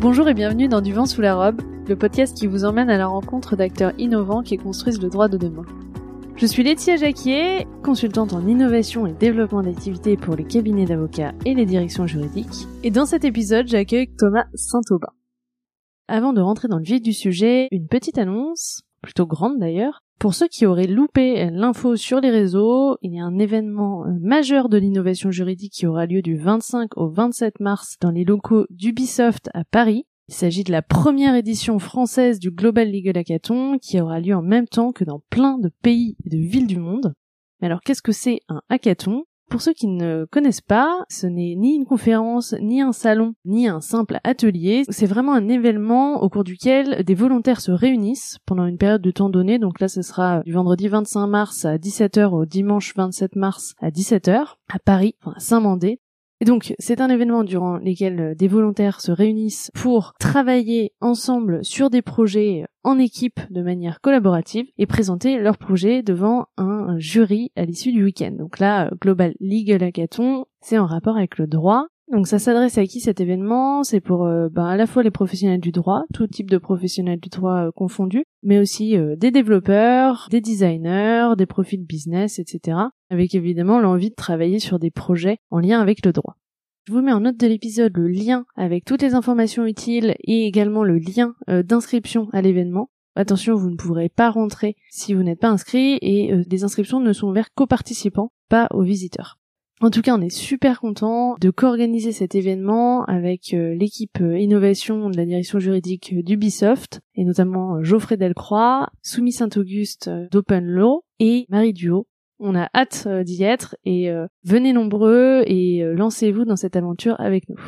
Bonjour et bienvenue dans Du vent sous la robe, le podcast qui vous emmène à la rencontre d'acteurs innovants qui construisent le droit de demain. Je suis Laetitia Jacquier, consultante en innovation et développement d'activités pour les cabinets d'avocats et les directions juridiques, et dans cet épisode j'accueille Thomas Saint-Aubin. Avant de rentrer dans le vif du sujet, une petite annonce, plutôt grande d'ailleurs. Pour ceux qui auraient loupé l'info sur les réseaux, il y a un événement euh, majeur de l'innovation juridique qui aura lieu du 25 au 27 mars dans les locaux d'Ubisoft à Paris. Il s'agit de la première édition française du Global Legal Hackathon qui aura lieu en même temps que dans plein de pays et de villes du monde. Mais alors qu'est-ce que c'est un hackathon? Pour ceux qui ne connaissent pas, ce n'est ni une conférence, ni un salon, ni un simple atelier. C'est vraiment un événement au cours duquel des volontaires se réunissent pendant une période de temps donné. Donc là, ce sera du vendredi 25 mars à 17h au dimanche 27 mars à 17h à Paris, enfin à Saint-Mandé. Et donc, c'est un événement durant lequel euh, des volontaires se réunissent pour travailler ensemble sur des projets en équipe de manière collaborative et présenter leurs projets devant un jury à l'issue du week-end. Donc là, euh, Global Legal Hackathon, c'est en rapport avec le droit. Donc ça s'adresse à qui cet événement? C'est pour euh, ben, à la fois les professionnels du droit, tout type de professionnels du droit confondus, mais aussi des développeurs, des designers, des profils business, etc avec évidemment l'envie de travailler sur des projets en lien avec le droit. Je vous mets en note de l'épisode le lien avec toutes les informations utiles et également le lien euh, d'inscription à l'événement. Attention, vous ne pourrez pas rentrer si vous n'êtes pas inscrit et euh, les inscriptions ne sont ouvertes qu'aux participants, pas aux visiteurs. En tout cas, on est super content de co-organiser cet événement avec euh, l'équipe innovation de la direction juridique d'Ubisoft et notamment Geoffrey Delcroix, Soumis Saint-Auguste d'Open Law et Marie Duo on a hâte euh, d'y être et euh, venez nombreux et euh, lancez-vous dans cette aventure avec nous.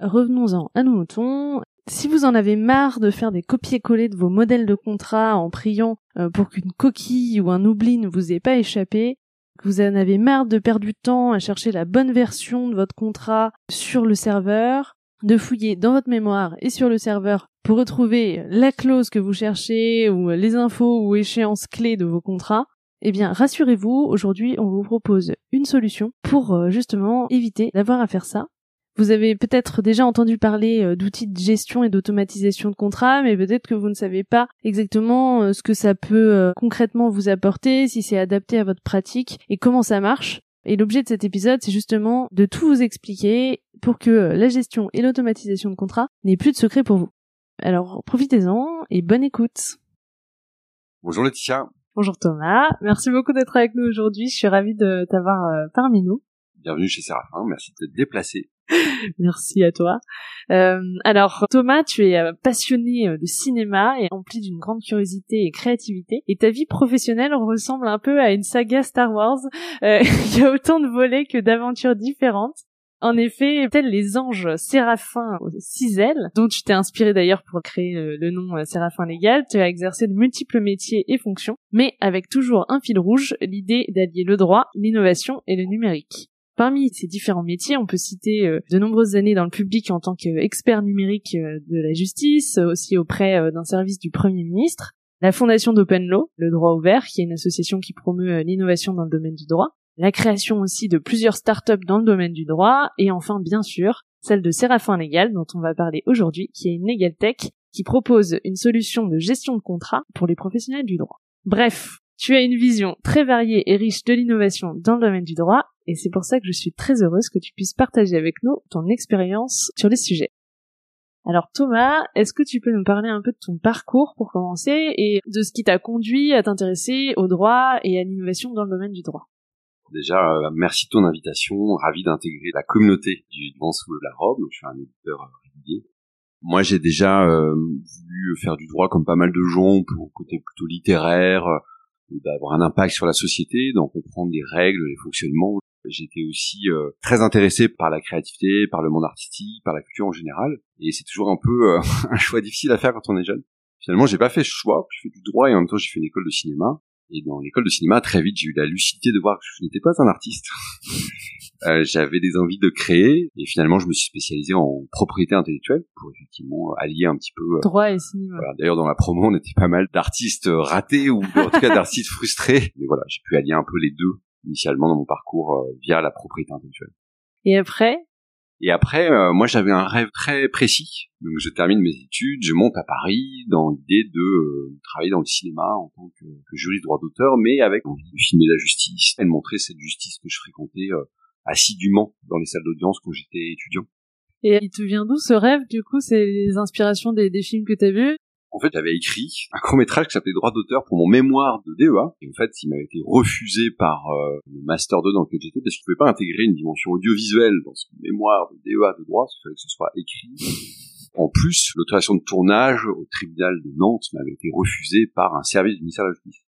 Revenons-en à nos moutons. Si vous en avez marre de faire des copier-coller de vos modèles de contrat en priant pour qu'une coquille ou un oubli ne vous ait pas échappé, vous en avez marre de perdre du temps à chercher la bonne version de votre contrat sur le serveur, de fouiller dans votre mémoire et sur le serveur pour retrouver la clause que vous cherchez ou les infos ou échéances clés de vos contrats, eh bien, rassurez-vous, aujourd'hui, on vous propose une solution pour euh, justement éviter d'avoir à faire ça. Vous avez peut-être déjà entendu parler euh, d'outils de gestion et d'automatisation de contrats, mais peut-être que vous ne savez pas exactement euh, ce que ça peut concrètement vous apporter, si c'est adapté à votre pratique et comment ça marche. Et l'objet de cet épisode, c'est justement de tout vous expliquer pour que la gestion et l'automatisation de contrats n'aient plus de secret pour vous. Alors profitez-en et bonne écoute. Bonjour Laetitia. Bonjour Thomas, merci beaucoup d'être avec nous aujourd'hui. Je suis ravie de t'avoir euh, parmi nous. Bienvenue chez Séraphin, merci de t'être déplacé. merci à toi. Euh, alors Thomas, tu es euh, passionné de cinéma et empli d'une grande curiosité et créativité. Et ta vie professionnelle ressemble un peu à une saga Star Wars. Il y a autant de volets que d'aventures différentes. En effet, tels les anges six ailes, dont tu t'es inspiré d'ailleurs pour créer le nom euh, Séraphin Légal, tu as exercé de multiples métiers et fonctions, mais avec toujours un fil rouge, l'idée d'allier le droit, l'innovation et le numérique. Parmi ces différents métiers, on peut citer euh, de nombreuses années dans le public en tant qu'expert numérique euh, de la justice, aussi auprès d'un service du Premier ministre, la fondation d'Open Law, le droit ouvert, qui est une association qui promeut l'innovation dans le domaine du droit, la création aussi de plusieurs startups dans le domaine du droit, et enfin bien sûr celle de Séraphin Legal dont on va parler aujourd'hui, qui est une legal tech qui propose une solution de gestion de contrat pour les professionnels du droit. Bref, tu as une vision très variée et riche de l'innovation dans le domaine du droit, et c'est pour ça que je suis très heureuse que tu puisses partager avec nous ton expérience sur les sujets. Alors Thomas, est-ce que tu peux nous parler un peu de ton parcours pour commencer et de ce qui t'a conduit à t'intéresser au droit et à l'innovation dans le domaine du droit? Déjà, euh, merci de ton invitation. Ravi d'intégrer la communauté du Vent sous la robe. je suis un éditeur euh, régulier. Moi, j'ai déjà euh, voulu faire du droit comme pas mal de gens pour côté plutôt littéraire, d'avoir un impact sur la société, d'en comprendre les règles, les fonctionnements. J'étais aussi très intéressé par la créativité, par le monde artistique, par la culture en général. Et c'est toujours un peu un choix difficile à faire quand on est jeune. Finalement, j'ai pas fait ce choix. J'ai fait du droit et en même temps, j'ai fait une école de cinéma. Et dans l'école de cinéma, très vite, j'ai eu la lucidité de voir que je n'étais pas un artiste. euh, J'avais des envies de créer, et finalement, je me suis spécialisé en propriété intellectuelle pour effectivement allier un petit peu euh, droit et cinéma. Voilà. D'ailleurs, dans la promo, on était pas mal d'artistes ratés ou en tout cas d'artistes frustrés. Mais voilà, j'ai pu allier un peu les deux initialement dans mon parcours euh, via la propriété intellectuelle. Et après, Et après, euh, moi, j'avais un rêve très précis. Donc, je termine mes études, je monte à Paris dans l'idée de euh, travailler dans le cinéma en tant que, que juriste droit d'auteur, mais avec envie de filmer la justice et de montrer cette justice que je fréquentais euh, assidûment dans les salles d'audience quand j'étais étudiant. Et il te vient d'où ce rêve? Du coup, c'est les inspirations des, des films que t'as vus? En fait, j'avais écrit un court métrage qui s'appelait Droit d'auteur pour mon mémoire de DEA. Et en fait, il m'avait été refusé par euh, le master 2 dans lequel j'étais parce que je pouvais pas intégrer une dimension audiovisuelle dans ce mémoire de DEA de droit. Il fallait que ce soit écrit. En plus, l'autorisation de tournage au tribunal de Nantes m'avait été refusée par un service du ministère de la Justice.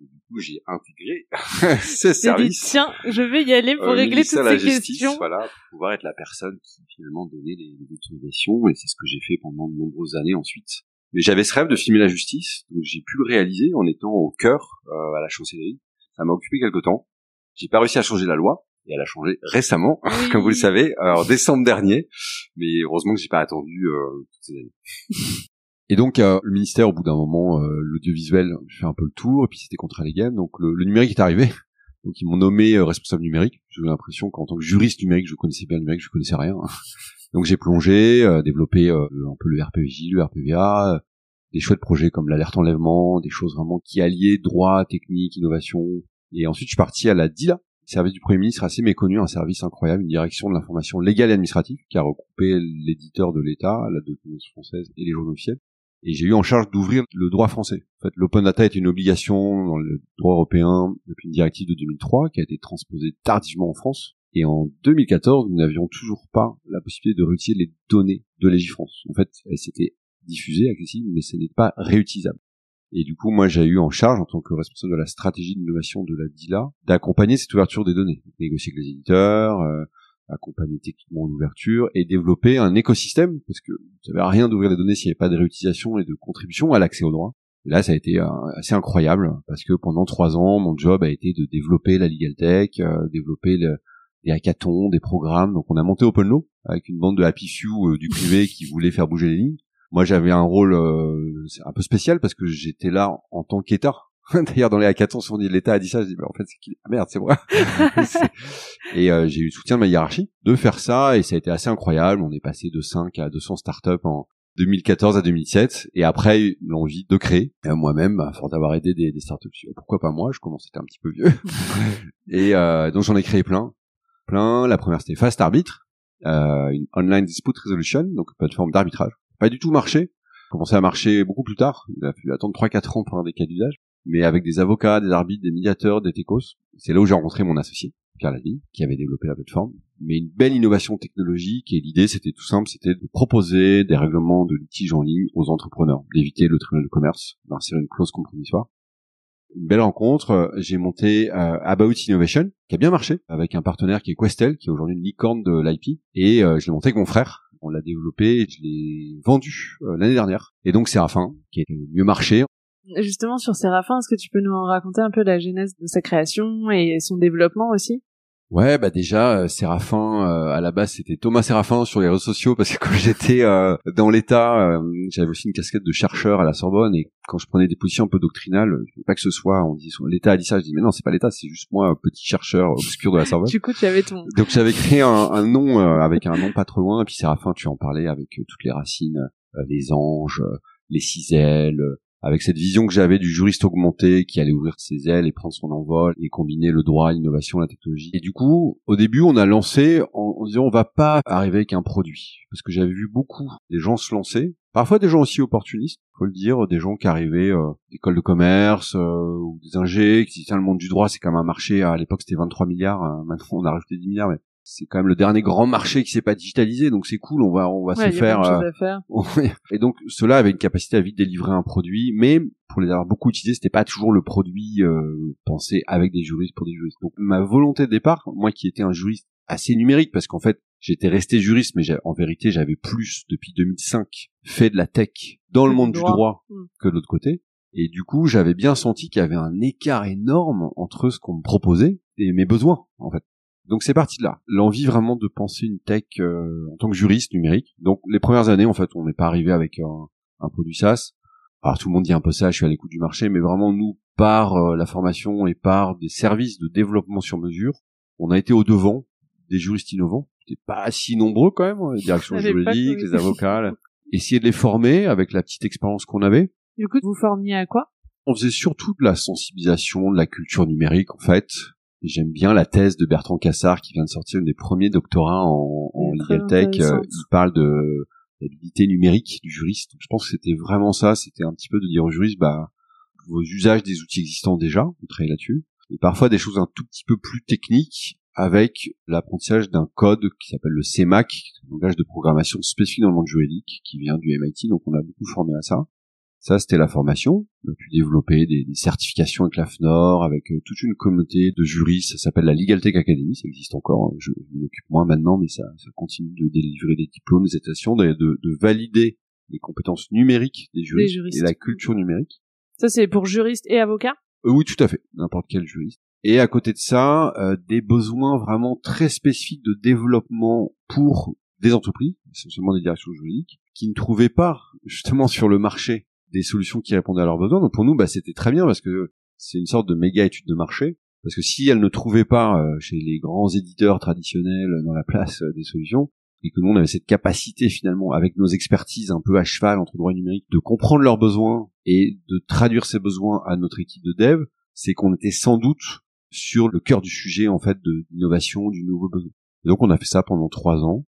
Et du coup, j'ai intégré ce service. Dit, tiens, je vais y aller pour euh, régler toutes ces justice, questions. Voilà, pour pouvoir être la personne qui finalement donnait les, les autorisations. Et c'est ce que j'ai fait pendant de nombreuses années ensuite. Mais j'avais ce rêve de filmer la justice, donc j'ai pu le réaliser en étant au cœur euh, à la chancellerie. Ça m'a occupé quelque temps. J'ai pas réussi à changer la loi, et elle a changé récemment, Oui. comme vous le savez, en décembre dernier. Mais heureusement que j'ai pas attendu euh, toutes ces années. Et donc euh, le ministère, au bout d'un moment, euh, l'audiovisuel, je fais un peu le tour, et puis c'était contre les games, donc le, le numérique est arrivé. Donc ils m'ont nommé euh, responsable numérique. J'ai eu l'impression qu'en tant que juriste numérique, je connaissais bien le numérique, je connaissais rien. Donc j'ai plongé, euh, développé euh, un peu le RPVJ, le RPVA, euh, des chouettes projets comme l'alerte enlèvement, des choses vraiment qui alliaient droit, technique, innovation. Et ensuite je suis parti à la DILA, service du Premier ministre assez méconnu, un service incroyable, une direction de l'information légale et administrative qui a regroupé l'éditeur de l'État, la documentation française et les journaux officiels. Et j'ai eu en charge d'ouvrir le droit français. En fait, l'open data est une obligation dans le droit européen depuis une directive de 2003 qui a été transposée tardivement en France. Et en 2014, nous n'avions toujours pas la possibilité de réutiliser les données de Légifrance. En fait, elles s'étaient diffusées, accessibles, mais ce n'est pas réutilisable. Et du coup, moi, j'ai eu en charge, en tant que responsable de la stratégie d'innovation de la DILA, d'accompagner cette ouverture des données, négocier avec les éditeurs, euh, accompagner techniquement l'ouverture et développer un écosystème, parce que ça ne rien d'ouvrir les données s'il n'y avait pas de réutilisation et de contribution à l'accès au droit. Et là, ça a été euh, assez incroyable, parce que pendant trois ans, mon job a été de développer la Legal Tech, euh, développer le, des hackathons, des programmes. Donc on a monté Open Law avec une bande de Happy Few euh, du privé qui voulait faire bouger les lignes. Moi j'avais un rôle euh, un peu spécial parce que j'étais là en tant qu'État. D'ailleurs dans les hackathons, si on dit l'État a dit ça, je dis mais en fait c'est qui ah, merde c'est moi. et euh, j'ai eu le soutien de ma hiérarchie de faire ça et ça a été assez incroyable. On est passé de 5 à 200 startups en 2014 à 2017 et après l'envie de créer Et moi-même à force d'avoir aidé des, des startups pourquoi pas moi? Je commençais à être un petit peu vieux et euh, donc j'en ai créé plein plein. La première c'était Fast Arbitre, euh, une online dispute resolution, donc une plateforme d'arbitrage. Pas du tout marché. Commençait à marcher beaucoup plus tard. Il a fallu attendre 3-4 ans pour avoir des cas d'usage. Mais avec des avocats, des arbitres, des médiateurs, des techos. C'est là où j'ai rencontré mon associé, Pierre Lavie, qui avait développé la plateforme. Mais une belle innovation technologique et l'idée c'était tout simple, c'était de proposer des règlements de litige en ligne aux entrepreneurs, d'éviter le tribunal de commerce, d'insérer une clause compromissoire une belle rencontre. J'ai monté euh, About Innovation, qui a bien marché, avec un partenaire qui est Questel, qui est aujourd'hui une licorne de l'IP. Et euh, je l'ai monté avec mon frère. On l'a développé et je l'ai vendu euh, l'année dernière. Et donc Séraphin, qui a le mieux marché. Justement, sur Séraphin, est-ce que tu peux nous raconter un peu la genèse de sa création et son développement aussi? Ouais, bah déjà euh, Séraphin euh, à la base c'était Thomas Séraphin sur les réseaux sociaux parce que quand j'étais euh, dans l'État, euh, j'avais aussi une casquette de chercheur à la Sorbonne et quand je prenais des positions un peu doctrinales, je pas que ce soit on dit l'État a dit ça, je dis mais non c'est pas l'État, c'est juste moi petit chercheur obscur de la Sorbonne. Du coup, tu avais ton Donc j'avais créé un, un nom euh, avec un nom pas trop loin et puis Séraphin tu en parlais avec toutes les racines, euh, les anges, euh, les euh, avec cette vision que j'avais du juriste augmenté qui allait ouvrir ses ailes et prendre son envol et combiner le droit, l'innovation, la technologie. Et du coup, au début, on a lancé en, disant on va pas arriver avec un produit parce que j'avais vu beaucoup des gens se lancer, parfois des gens aussi opportunistes, faut le dire, des gens qui arrivaient euh, d'écoles de commerce euh, ou des ingés qui disaient le monde du droit c'est quand même un marché à l'époque c'était 23 milliards, euh, maintenant on a rajouté 10 milliards mais c'est quand même le dernier grand marché qui s'est pas digitalisé donc c'est cool on va on va Ouais, se faire euh, faire. Et donc cela avait une capacité à vite délivrer un produit, mais pour les avoir beaucoup utilisés, c'était pas toujours le produit euh, pensé avec des juristes pour des juristes. Donc ma volonté de départ, moi qui étais un juriste assez numérique, parce qu'en fait j'étais resté juriste, mais en vérité j'avais plus depuis 2005 fait de la tech dans le monde du droit. droit Mm. que de l'autre côté. Et du coup, j'avais bien senti qu'il y avait un écart énorme entre ce qu'on me proposait et mes besoins, en fait. Donc c'est parti de là. L'envie vraiment de penser une tech euh, en tant que juriste numérique. Donc les premières années, en fait, on n'est pas arrivé avec un, un produit SaaS. Alors tout le monde dit un peu ça, je suis à l'écoute du marché, mais vraiment nous, par euh, la formation et par des services de développement sur mesure, on a été au devant des juristes innovants n'étaient pas si nombreux quand même, hein, les directions juridiques, les avocats. là. Essayer de les former avec la petite expérience qu'on avait. Du coup, vous formiez à quoi? On faisait surtout de la sensibilisation, de la culture numérique en fait. Et J'aime bien la thèse de Bertrand Cassard qui vient de sortir une des premiers doctorats en, en legal tech. Euh, il parle de l'habilité numérique du juriste. Donc, je pense que c'était vraiment ça. C'était un petit peu de dire au juriste, bah, vos usages des outils existants déjà, on travaille là-dessus. Et parfois des choses un tout petit peu plus techniques avec l'apprentissage d'un code qui s'appelle le CMAC, un langage de programmation spécifique dans le monde juridique qui vient du MIT. Donc on a beaucoup formé à ça. Ça, c'était la formation. On a pu développer des, des certifications avec la FNOR, avec euh, toute une communauté de juristes. Ça s'appelle la Legal Tech Academy. Ça existe encore. hein. Je, je m'en occupe moins maintenant, mais ça, ça continue de délivrer des diplômes, des attestations, de, de, de valider les compétences numériques des juristes, juristes. et la culture numérique. Ça, c'est pour juristes et avocats? Euh, oui, tout à fait. N'importe quel juriste. Et à côté de ça, euh, des besoins vraiment très spécifiques de développement pour des entreprises, essentiellement des directions juridiques, qui ne trouvaient pas justement sur le marché des solutions qui répondaient à leurs besoins. Donc pour nous, bah, c'était très bien parce que c'est une sorte de méga étude de marché. Parce que si elles ne trouvaient pas euh, chez les grands éditeurs traditionnels dans la place euh, des solutions, et que nous on avait cette capacité finalement, avec nos expertises un peu à cheval entre droit et numérique, de comprendre leurs besoins et de traduire ces besoins à notre équipe de dev, c'est qu'on était sans doute sur le cœur du sujet en fait de l'innovation, du nouveau besoin. Et donc on a fait ça pendant trois ans.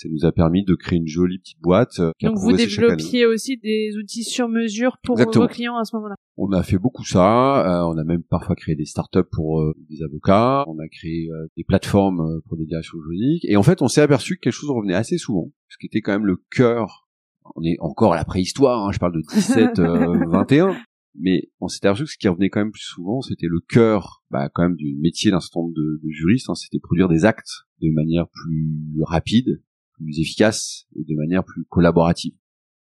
Ça nous a permis de créer une jolie petite boîte. euh, Donc vous développiez aussi des outils sur mesure pour Exactement. vos clients à ce moment-là. On a fait beaucoup ça. euh, on a même parfois créé des startups pour euh, des avocats. On a créé euh, des plateformes pour des directions juridiques. Et en fait, on s'est aperçu que quelque chose revenait assez souvent, ce qui était quand même le cœur. On est encore à la préhistoire. hein, je parle de 17, euh, 21. Mais on s'était aperçu que ce qui revenait quand même plus souvent, c'était le cœur, bah, quand même du métier d'un certain nombre de, de juristes. hein, c'était produire des actes de manière plus rapide, plus efficace et de manière plus collaborative.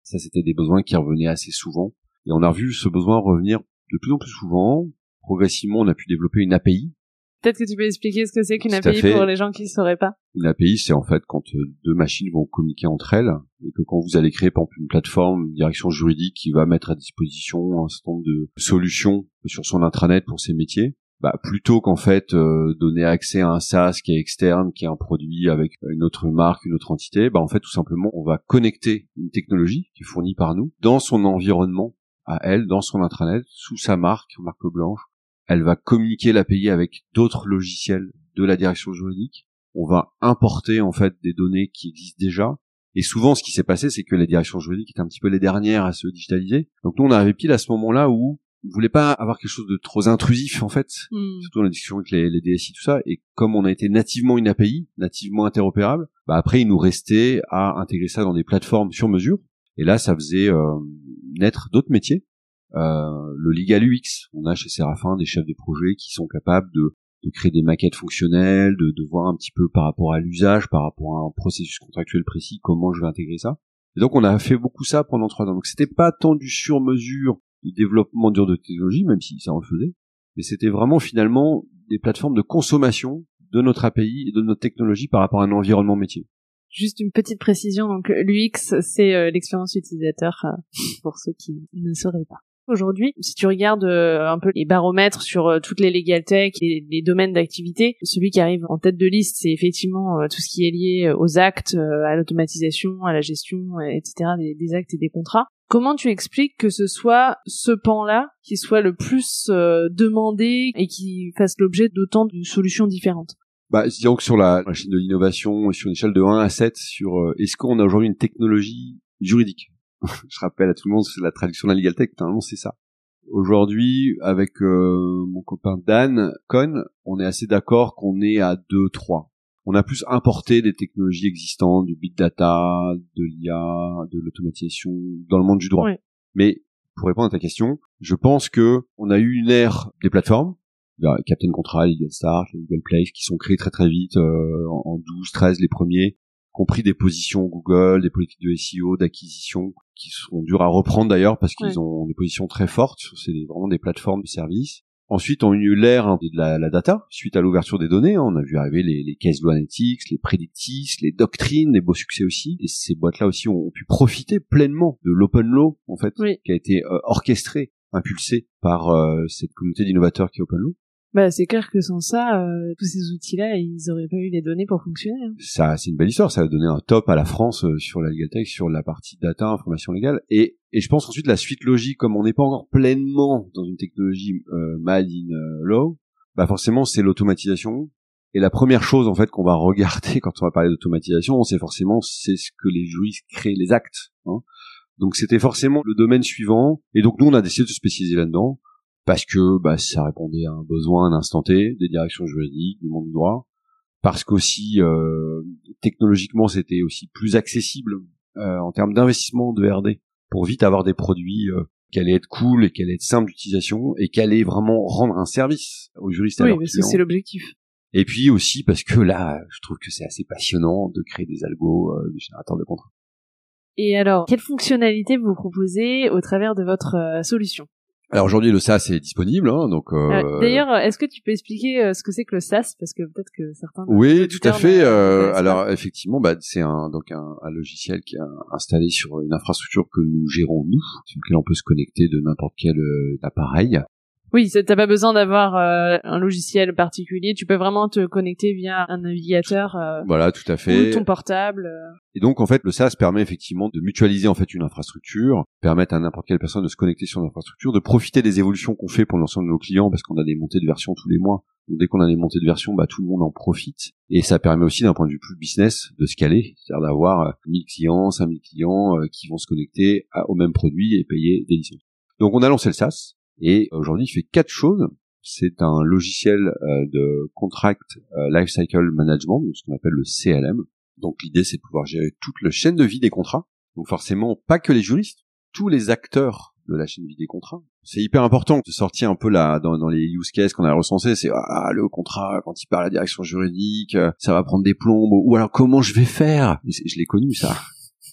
Ça, c'était des besoins qui revenaient assez souvent. Et on a vu ce besoin revenir de plus en plus souvent. Progressivement, on a pu développer une API. Peut-être que tu peux expliquer ce que c'est qu'une API pour les gens qui ne sauraient pas. Une API, c'est en fait quand euh, deux machines vont communiquer entre elles, et que quand vous allez créer par exemple une plateforme, une direction juridique qui va mettre à disposition un certain nombre de solutions sur son intranet pour ses métiers, bah, plutôt qu'en fait euh, donner accès à un SaaS qui est externe, qui est un produit avec une autre marque, une autre entité, bah en fait tout simplement on va connecter une technologie qui est fournie par nous dans son environnement à elle, dans son intranet, sous sa marque, marque blanche. Elle va communiquer l'API avec d'autres logiciels de la direction juridique. On va importer en fait des données qui existent déjà. Et souvent, ce qui s'est passé, c'est que les directions juridiques étaient un petit peu les dernières à se digitaliser. Donc nous, on arrivait pile à ce moment-là où voulait pas avoir quelque chose de trop intrusif en fait, Hmm. surtout dans la discussion avec les, les DSI tout ça. Et comme on a été nativement une API, nativement interopérable, bah après il nous restait à intégrer ça dans des plateformes sur mesure. Et là, ça faisait euh, naître d'autres métiers. Euh, le legal UX, on a chez Séraphin des chefs de projet qui sont capables de, de créer des maquettes fonctionnelles, de, de voir un petit peu par rapport à l'usage, par rapport à un processus contractuel précis, comment je vais intégrer ça. Et donc on a fait beaucoup ça pendant trois ans. Donc c'était pas tant du sur-mesure, du développement dur de technologie, même si ça en faisait, mais c'était vraiment finalement des plateformes de consommation de notre API et de notre technologie par rapport à un environnement métier. Juste une petite précision, donc l'UX, c'est euh, l'expérience utilisateur euh, pour ceux qui ne sauraient pas. Aujourd'hui, si tu regardes euh, un peu les baromètres sur euh, toutes les legal tech et les domaines d'activité, celui qui arrive en tête de liste, c'est effectivement euh, tout ce qui est lié aux actes, à l'automatisation, à la gestion, etc., des, actes et des contrats. Comment tu expliques que ce soit ce pan-là qui soit le plus demandé et qui fasse l'objet d'autant de solutions différentes? Bah, disons que sur la, la chaîne de l'innovation, sur une échelle de 1 à 7, sur est-ce qu'on a aujourd'hui une technologie juridique? Je rappelle à tout le monde, c'est la traduction de la legal tech, normalement c'est ça. Aujourd'hui, avec euh, mon copain Dan Cohn, on est assez d'accord qu'on est à 2-3. On a plus importé des technologies existantes, du big data, de l'IA, de l'automatisation dans le monde du droit. Ouais. Mais pour répondre à ta question, je pense que on a eu une ère des plateformes, il y a Captain Contract, Legal Start, Legal Place, qui sont créés très très vite, euh, en en 12, 13 les premiers, compris des positions Google, des politiques de SEO, d'acquisition, qui sont dures à reprendre d'ailleurs parce qu'ils Ouais. ont des positions très fortes, c'est vraiment des plateformes de services. Ensuite, on a eu l'ère hein, de la, la data, suite à l'ouverture des données. hein. on a vu arriver les, les law analytics, les predictis, les doctrines, les beaux succès aussi. Et ces boîtes-là aussi ont, ont pu profiter pleinement de l'open law, en fait, Oui. qui a été euh, orchestré, impulsé par euh, cette communauté d'innovateurs qui est open law. Bah, c'est clair que sans ça, euh, tous ces outils-là, ils auraient pas eu les données pour fonctionner. hein. Ça, c'est une belle histoire. Ça a donné un top à la France euh, sur la Legal Tech, sur la partie data, information légale. Et, et je pense ensuite la suite logique, comme on n'est pas encore pleinement dans une technologie euh, made in euh, law, bah forcément c'est l'automatisation. Et la première chose en fait qu'on va regarder quand on va parler d'automatisation, c'est forcément c'est ce que les juristes créent, les actes. hein. Donc c'était forcément le domaine suivant. Et donc nous on a décidé de se spécialiser là-dedans parce que bah, ça répondait à un besoin, un instant T, des directions juridiques, du monde du droit, parce qu'aussi euh, technologiquement c'était aussi plus accessible euh, en termes d'investissement de R&D pour vite avoir des produits euh, qui allaient être cool et qui allaient être simples d'utilisation et qui allaient vraiment rendre un service aux juristes à Oui, parce que c'est l'objectif. Et puis aussi parce que là, je trouve que c'est assez passionnant de créer des algos, euh, des générateurs de contrats. Et alors, quelles fonctionnalités vous proposez au travers de votre euh, solution? Alors aujourd'hui, le SaaS est disponible, hein, donc. euh, Euh, D'ailleurs, est-ce que tu peux expliquer euh, ce que c'est que le SaaS? Parce que peut-être que certains... Oui, tout à fait. euh, alors effectivement, bah, c'est un donc un, un logiciel qui est installé sur une infrastructure que nous gérons nous, sur lequel on peut se connecter de n'importe quel euh, appareil. Oui, t'as pas besoin d'avoir euh, un logiciel particulier. Tu peux vraiment te connecter via un navigateur euh, Voilà, tout à ou fait. ton portable. euh. Et donc en fait, le SaaS permet effectivement de mutualiser en fait une infrastructure, permettre à n'importe quelle personne de se connecter sur l'infrastructure, de profiter des évolutions qu'on fait pour l'ensemble de nos clients parce qu'on a des montées de version tous les mois. Donc dès qu'on a des montées de version, bah tout le monde en profite et ça permet aussi d'un point de vue plus business de scaler, c'est-à-dire d'avoir euh, 1000 clients, 5000 clients euh, qui vont se connecter à- au même produit et payer des licences. Donc on a lancé le SaaS et aujourd'hui il fait quatre choses. C'est un logiciel euh, de contract euh, lifecycle management, ce qu'on appelle le CLM. Donc l'idée c'est de pouvoir gérer toute la chaîne de vie des contrats. Donc forcément pas que les juristes, tous les acteurs de la chaîne de vie des contrats. C'est hyper important de sortir un peu là dans, les use cases qu'on a recensés. C'est ah le contrat quand il part à la direction juridique, euh, ça va prendre des plombes. Ou alors comment je vais faire? Je l'ai connu ça.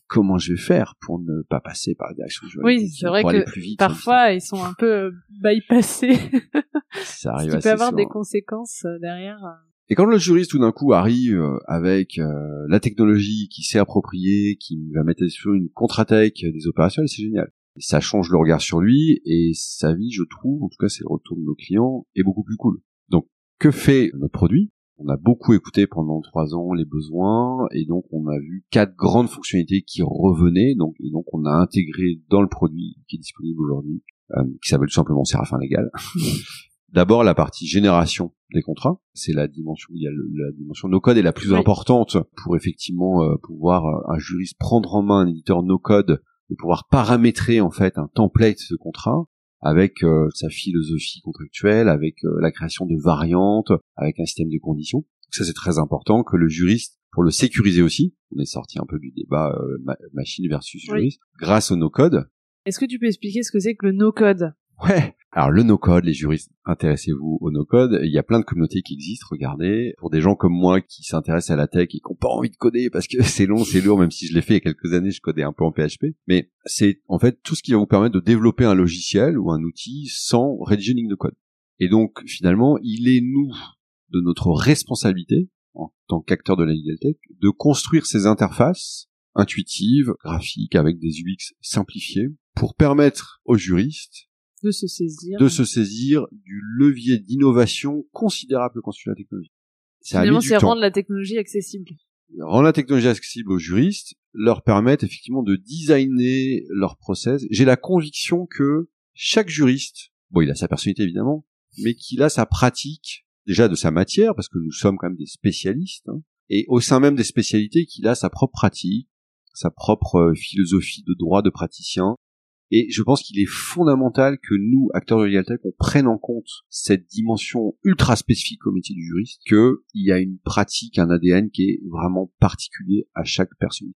Comment je vais faire pour ne pas passer par la direction juridique Oui, c'est vrai que vite, Parfois, ils sont un peu euh, bypassés. ça Ce arrive qui assez peut avoir souvent. des conséquences euh, derrière. euh. Et quand le juriste tout d'un coup arrive avec euh, la technologie qui s'est appropriée, qui va mettre sur une contre-attaque des opérationnels, c'est génial. Et ça change le regard sur lui et sa vie, je trouve, en tout cas c'est le retour de nos clients, est beaucoup plus cool. Donc que fait notre produit? On a beaucoup écouté pendant trois ans les besoins et donc on a vu quatre grandes fonctionnalités qui revenaient. Donc et donc on a intégré dans le produit qui est disponible aujourd'hui, euh, qui s'appelle tout simplement Séraphin Légal. D'abord la partie génération des contrats, c'est la dimension il y a le- la dimension no code est la plus Oui. importante pour effectivement euh, pouvoir euh, un juriste prendre en main un éditeur no code et pouvoir paramétrer en fait un template de contrat avec euh, sa philosophie contractuelle, avec euh, la création de variantes, avec un système de conditions. Donc ça c'est très important que le juriste pour le sécuriser aussi, on est sorti un peu du débat euh, ma- machine versus Oui. juriste, grâce au no code, Est-ce que tu peux expliquer ce que c'est que le no-code? Ouais. Alors le no-code, les juristes, intéressez-vous au no-code. Il y a plein de communautés qui existent. Regardez, pour des gens comme moi qui s'intéressent à la tech et qui n'ont pas envie de coder parce que c'est long, c'est lourd. Même si je l'ai fait il y a quelques années, je codais un peu en PHP. Mais c'est en fait tout ce qui va vous permettre de développer un logiciel ou un outil sans rédiger une ligne de code. Et donc finalement, il est nous de notre responsabilité en tant qu'acteur de la legal tech de construire ces interfaces intuitives, graphiques, avec des UX simplifiés pour permettre aux juristes de se saisir de se saisir du levier d'innovation considérable que constitue la technologie. Ça Finalement, c'est rendre la technologie accessible. Rendre la technologie accessible aux juristes, leur permettre effectivement de designer leur process. J'ai la conviction que chaque juriste, bon, il a sa personnalité évidemment, mais qu'il a sa pratique déjà de sa matière, parce que nous sommes quand même des spécialistes, hein, et au sein même des spécialités, qu'il a sa propre pratique, sa propre euh, philosophie de droit de praticien, et je pense qu'il est fondamental que nous, acteurs de Legal Tech, on prenne en compte cette dimension ultra spécifique au métier du juriste, qu'il y a une pratique, un ADN qui est vraiment particulier à chaque personne.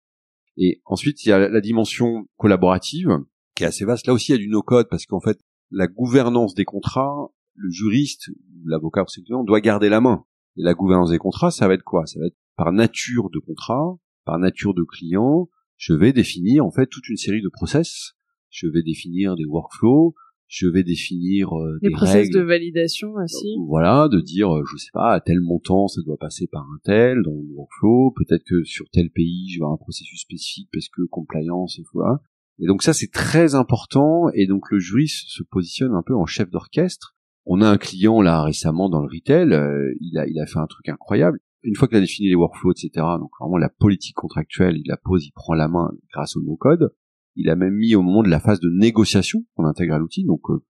Et ensuite, il y a la- dimension collaborative, qui est assez vaste. Là aussi, il y a du no-code, parce qu'en fait, la gouvernance des contrats, le juriste, l'avocat pour ses clients, doit garder la main. Et la gouvernance des contrats, ça va être quoi? Ça va être par nature de contrat, par nature de client, je vais définir en fait toute une série de process je vais définir des workflows, je vais définir euh, Les des process règles. de validation aussi. Voilà, de dire, euh, je sais pas, à tel montant, ça doit passer par un tel dans le workflow. Peut-être que sur tel pays, je vais avoir un processus spécifique parce que compliance, et voilà. Et donc ça, c'est très important. Et donc le juriste se positionne un peu en chef d'orchestre On a un client là récemment dans le retail, euh, il a il a fait un truc incroyable. Une fois qu'il a défini les workflows, etc. Donc vraiment la politique contractuelle, il la pose, il prend la main grâce au no-code. Il a même mis au moment de la phase de négociation qu'on intègre à l'outil, donc euh,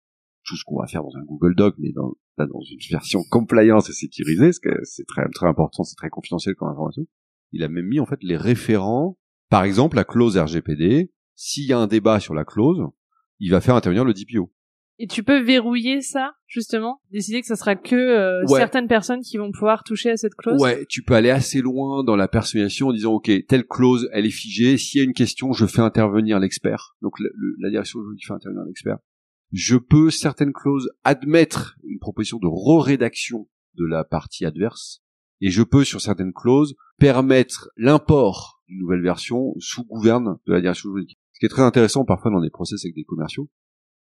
tout ce qu'on va faire dans un Google Doc, mais dans, dans une version compliance et sécurisée, parce que c'est très très important, c'est très confidentiel comme information. Il a même mis en fait les référents, par exemple la clause RGPD. S'il y a un débat sur la clause, il va faire intervenir le DPO. Et tu peux verrouiller ça, justement, décider que ce sera que euh, certaines personnes qui vont pouvoir toucher à cette clause? Ouais, tu peux aller assez loin dans la personnalisation en disant ok, telle clause, elle est figée. S'il y a une question, je fais intervenir l'expert. Donc la direction juridique fait intervenir l'expert. Je peux certaines clauses admettre une proposition de re-rédaction de la partie adverse, et je peux sur certaines clauses permettre l'import d'une nouvelle version sous gouverne de la direction juridique. Ce qui est très intéressant parfois dans des process avec des commerciaux,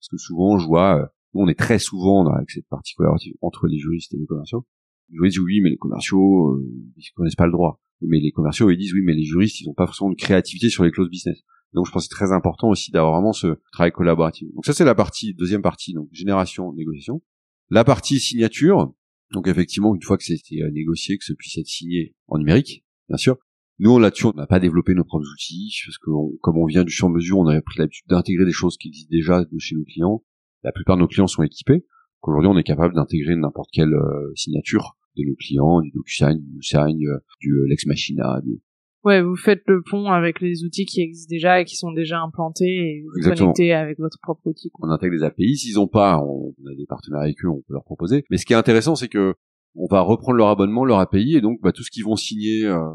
parce que souvent je vois, euh, on est très souvent avec cette partie collaborative entre les juristes et les commerciaux. Les juristes disent oui, mais les commerciaux, euh, ils connaissent pas le droit. Mais les commerciaux, ils disent oui, mais les juristes, ils n'ont pas forcément de créativité sur les clauses business. Donc je pense que c'est très important aussi d'avoir vraiment ce travail collaboratif. Donc ça c'est la partie deuxième partie, donc génération, négociation. La partie signature, donc effectivement une fois que c'était euh, négocié, que ce puisse être signé en numérique, bien sûr. Nous là-dessus on n'a pas développé nos propres outils parce que comme on vient du sur mesure, on avait pris l'habitude d'intégrer des choses qui existent déjà de chez nos clients. La plupart de nos clients sont équipés. Aujourd'hui on est capable d'intégrer n'importe quelle euh, signature de nos clients, du DocuSign, du Sign, euh, du Lex Machina, du, Ouais, vous faites le pont avec les outils qui existent déjà et qui sont déjà implantés et vous connectez avec votre propre outil. On intègre les API. S'ils ont pas, on, a des partenaires avec eux, on peut leur proposer. Mais ce qui est intéressant, c'est que on va reprendre leur abonnement, leur API, et donc bah, tout ce qu'ils vont signer, euh,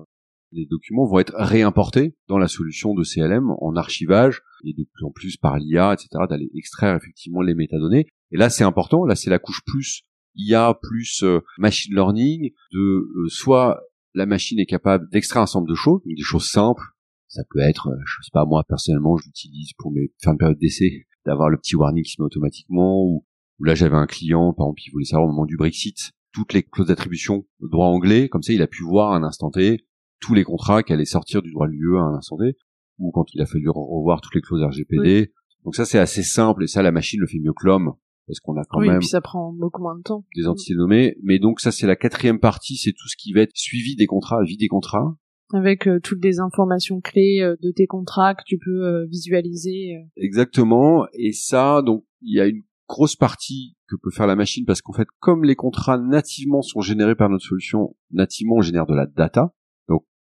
les documents vont être réimportés dans la solution de CLM en archivage et de plus en plus par l'IA, etc., d'aller extraire effectivement les métadonnées. Et là, c'est important. Là, c'est la couche plus IA plus euh, machine learning de euh, soit la machine est capable d'extraire un ensemble de choses, des choses simples. Ça peut être, euh, je sais pas, moi personnellement, je l'utilise pour mes faire une période d'essai, d'avoir le petit warning qui se met automatiquement. Ou, là, j'avais un client, par exemple, il voulait savoir au moment du Brexit toutes les clauses d'attribution de droit anglais. Comme ça, il a pu voir un instant T tous les contrats qui allaient sortir du droit de l'UE à un instant T. Ou quand il a fallu revoir toutes les clauses RGPD. Donc ça, c'est assez simple et ça, la machine le fait mieux que l'homme parce qu'on a quand oui, même puis ça prend beaucoup moins de temps. des entités nommées. Mais donc ça c'est la quatrième partie, c'est tout ce qui va être suivi des contrats, vie des contrats. Avec euh, toutes les informations clés euh, de tes contrats que tu peux euh, visualiser. Exactement. Et ça, donc il y a une grosse partie que peut faire la machine parce qu'en fait, comme les contrats nativement sont générés par notre solution, nativement on génère de la data.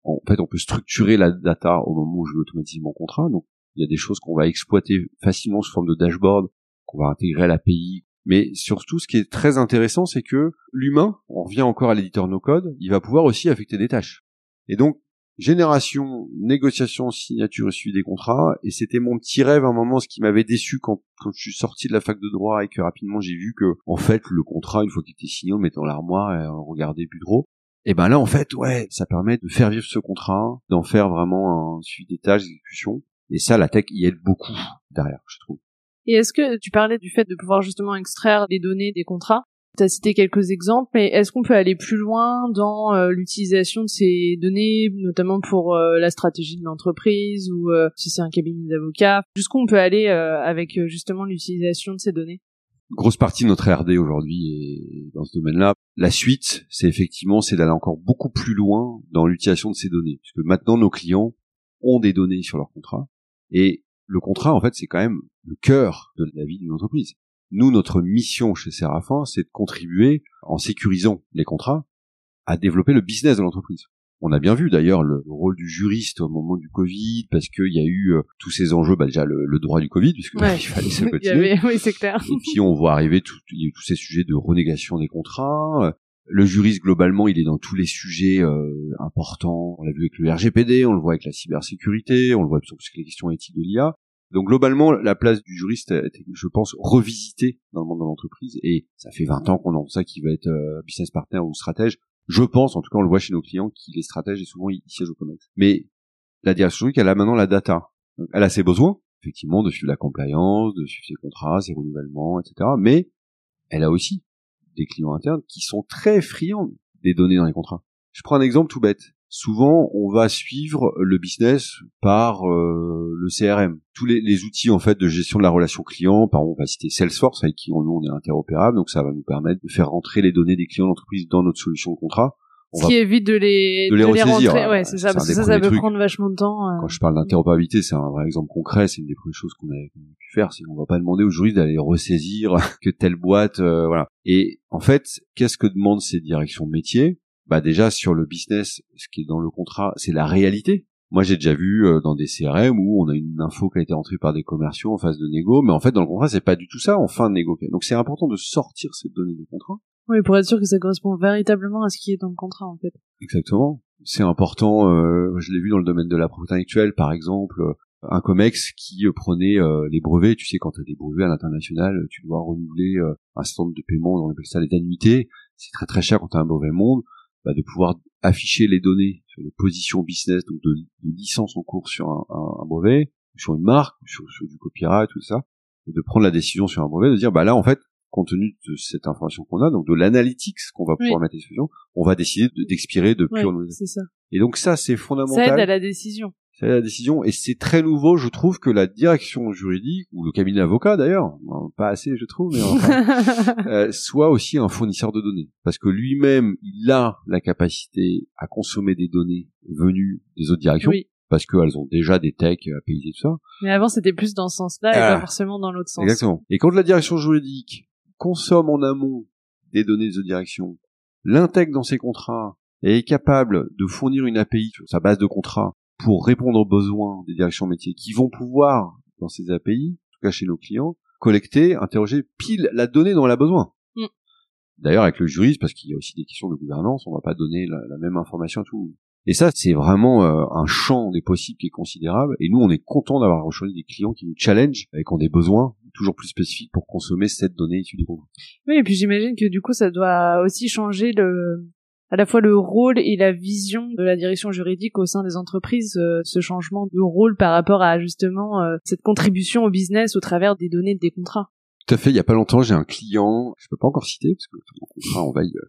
En fait, on peut structurer la data au moment où je veux automatiser mon contrat. Donc il y a des choses qu'on va exploiter facilement sous forme de dashboard on va intégrer à l'API. Mais surtout, ce qui est très intéressant, c'est que l'humain, on revient encore à l'éditeur no-code, il va pouvoir aussi affecter des tâches. Et donc, génération, négociation, signature et suivi des contrats. Et c'était mon petit rêve à un moment, ce qui m'avait déçu quand, quand je suis sorti de la fac de droit et que rapidement j'ai vu que, en fait, le contrat, une fois qu'il était signé, on le mettait dans l'armoire et on regardait plus trop. Et ben là, en fait, ouais, ça permet de faire vivre ce contrat, d'en faire vraiment un suivi des tâches, d'exécution. Et ça, la tech y aide beaucoup derrière, je trouve. Et est-ce que tu parlais du fait de pouvoir justement extraire les données des contrats? Tu as cité quelques exemples, mais est-ce qu'on peut aller plus loin dans euh, l'utilisation de ces données, notamment pour euh, la stratégie de l'entreprise ou euh, si c'est un cabinet d'avocats? Jusqu'où on peut aller avec justement l'utilisation de ces données? Grosse partie de notre R&D aujourd'hui est dans ce domaine-là. La suite, c'est effectivement, c'est d'aller encore beaucoup plus loin dans l'utilisation de ces données, puisque maintenant nos clients ont des données sur leurs contrats et le contrat, en fait, c'est quand même le cœur de la vie d'une entreprise. Nous, notre mission chez Serafin, c'est de contribuer, en sécurisant les contrats, à développer le business de l'entreprise. On a bien vu d'ailleurs le, rôle du juriste au moment du Covid, parce qu'il y a eu euh, tous ces enjeux, bah déjà le, droit du Covid, puisque il fallait se avait, oui, c'est clair. Et puis on voit arriver tout, tous ces sujets de renégation des contrats, le juriste globalement, il est dans tous les sujets euh, importants. On l'a vu avec le RGPD, on le voit avec la cybersécurité, on le voit avec les questions éthiques de l'IA. Donc globalement, la place du juriste est, je pense, revisitée dans le monde de l'entreprise. Et ça fait 20 ans qu'on entend ça qui va être euh, business partner ou stratège. Je pense, en tout cas, on le voit chez nos clients, qu'il est stratège et souvent il, siège au commerce. Mais la direction elle a maintenant la data. elle a ses besoins, effectivement, de suivre la compliance, de suivre ses contrats, ses renouvellements, etc. Mais elle a aussi des clients internes qui sont très friands des données dans les contrats. Je prends un exemple tout bête. Souvent on va suivre le business par euh, le CRM. Tous les, les, outils en fait de gestion de la relation client, par exemple on va citer Salesforce avec qui nous on est interopérable, donc ça va nous permettre de faire rentrer les données des clients d'entreprise dans notre solution de contrat. Ce qui évite de les, de les, ressaisir. Ouais, c'est ça, parce que ça, ça peut prendre vachement de temps. Euh. Quand je parle d'interopérabilité, c'est un vrai exemple concret. C'est une des premières choses qu'on a, pu faire. C'est qu'on va pas demander aux juristes d'aller ressaisir que telle boîte, euh, voilà. Et en fait, qu'est-ce que demandent ces directions de métier Bah déjà sur le business, ce qui est dans le contrat, c'est la réalité. Moi, j'ai déjà vu euh, dans des CRM où on a une info qui a été rentrée par des commerciaux en phase de négo, mais en fait, dans le contrat, c'est pas du tout ça en fin de négo. Donc, c'est important de sortir cette donnée du contrat oui, pour être sûr que ça correspond véritablement à ce qui est dans le contrat, en fait. Exactement. C'est important, euh, je l'ai vu dans le domaine de la propriété intellectuelle, par exemple, euh, un COMEX qui euh, prenait les brevets, tu sais, quand tu as des brevets à l'international, tu dois renouveler un stand de paiement, on appelle ça les annuités, c'est très très cher quand tu as un brevet monde, bah, de pouvoir afficher les données sur les positions business, donc de, de licence en cours sur un, un, brevet, sur une marque, sur, sur du copyright, tout ça, et de prendre la décision sur un brevet, de dire, bah là, en fait, compte tenu de cette information qu'on a, donc de l'analytics qu'on va pouvoir mettre à disposition, on va décider d'expirer de, plus c'est ça. Et donc ça, c'est fondamental. Ça aide à la décision. La décision, et c'est très nouveau, je trouve, que la direction juridique, ou le cabinet d'avocat d'ailleurs, pas assez je trouve, mais enfin, euh, soit aussi un fournisseur de données. Parce que lui-même, il a la capacité à consommer des données venues des autres directions. Oui parce qu'elles ont déjà des techs à payer tout ça. Mais avant, c'était plus dans ce sens-là et pas ah. forcément dans l'autre sens. Exactement. Et quand la direction juridique consomme en amont des données de direction, l'intègre dans ses contrats et est capable de fournir une API sur sa base de contrat pour répondre aux besoins des directions métiers qui vont pouvoir, dans ces API, en tout cas chez nos clients, collecter, interroger pile la donnée dont elle a besoin. Mm. D'ailleurs, avec le juriste, parce qu'il y a aussi des questions de gouvernance, on va pas donner la, même information à tout. Et ça, c'est vraiment euh, un champ des possibles qui est considérable. Et nous, on est content d'avoir rejoint des clients qui nous challenge et qui ont des besoins toujours plus spécifique pour consommer cette donnée issue. Oui, et puis j'imagine que du coup, ça doit aussi changer le, à la fois le rôle et la vision de la direction juridique au sein des entreprises, euh, ce changement de rôle par rapport à justement euh, cette contribution au business au travers des données des contrats. Tout à fait. Il y a pas longtemps, j'ai un client, je peux pas encore citer parce que mon contrat en veille euh,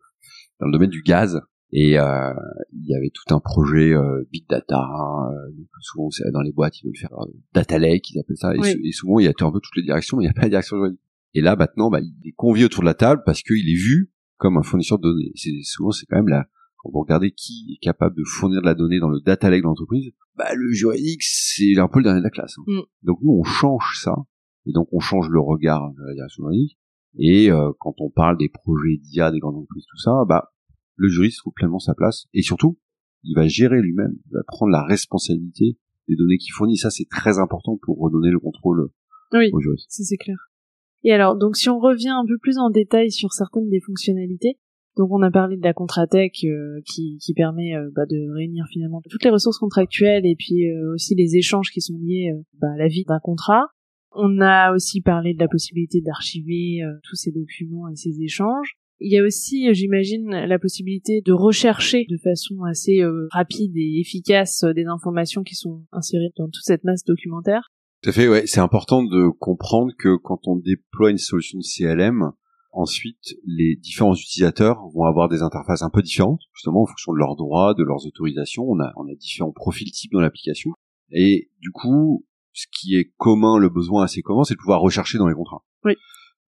dans le domaine du gaz et euh, il y avait tout un projet euh, big data. Euh, souvent, dans les boîtes, ils veulent faire euh, data lake, ils appellent ça. Et, souvent, il y a un peu toutes les directions, mais il n'y a pas la direction juridique. Et là, maintenant, bah, il est convié autour de la table parce qu'il est vu comme un fournisseur de données. C'est souvent, c'est quand même là, quand vous regardez qui est capable de fournir de la donnée dans le data lake de l'entreprise, bah, le juridique, c'est un peu le dernier de la classe. Hein. Mm. Donc nous, on change ça, et donc on change le regard de la direction juridique. Et euh, quand on parle des projets d'IA, des grandes entreprises, tout ça, bah le juriste trouve pleinement sa place et surtout, il va gérer lui-même, il va prendre la responsabilité des données qu'il fournit. Ça, c'est très important pour redonner le contrôle oui, au juriste. c'est clair. Et alors, donc si on revient un peu plus en détail sur certaines des fonctionnalités, donc on a parlé de la Contratech euh, qui, qui permet euh, bah, de réunir finalement toutes les ressources contractuelles et puis euh, aussi les échanges qui sont liés bah, à la vie d'un contrat. On a aussi parlé de la possibilité d'archiver tous ces documents et ces échanges. Il y a aussi, euh, j'imagine, la possibilité de rechercher de façon assez euh, rapide et efficace euh, des informations qui sont insérées dans toute cette masse documentaire. Tout à fait, ouais. C'est important de comprendre que quand on déploie une solution de CLM, ensuite, les différents utilisateurs vont avoir des interfaces un peu différentes, justement en fonction de leurs droits, de leurs autorisations. On a, on a différents profils types dans l'application. Et du coup, ce qui est commun, le besoin assez commun, c'est de pouvoir rechercher dans les contrats. Oui.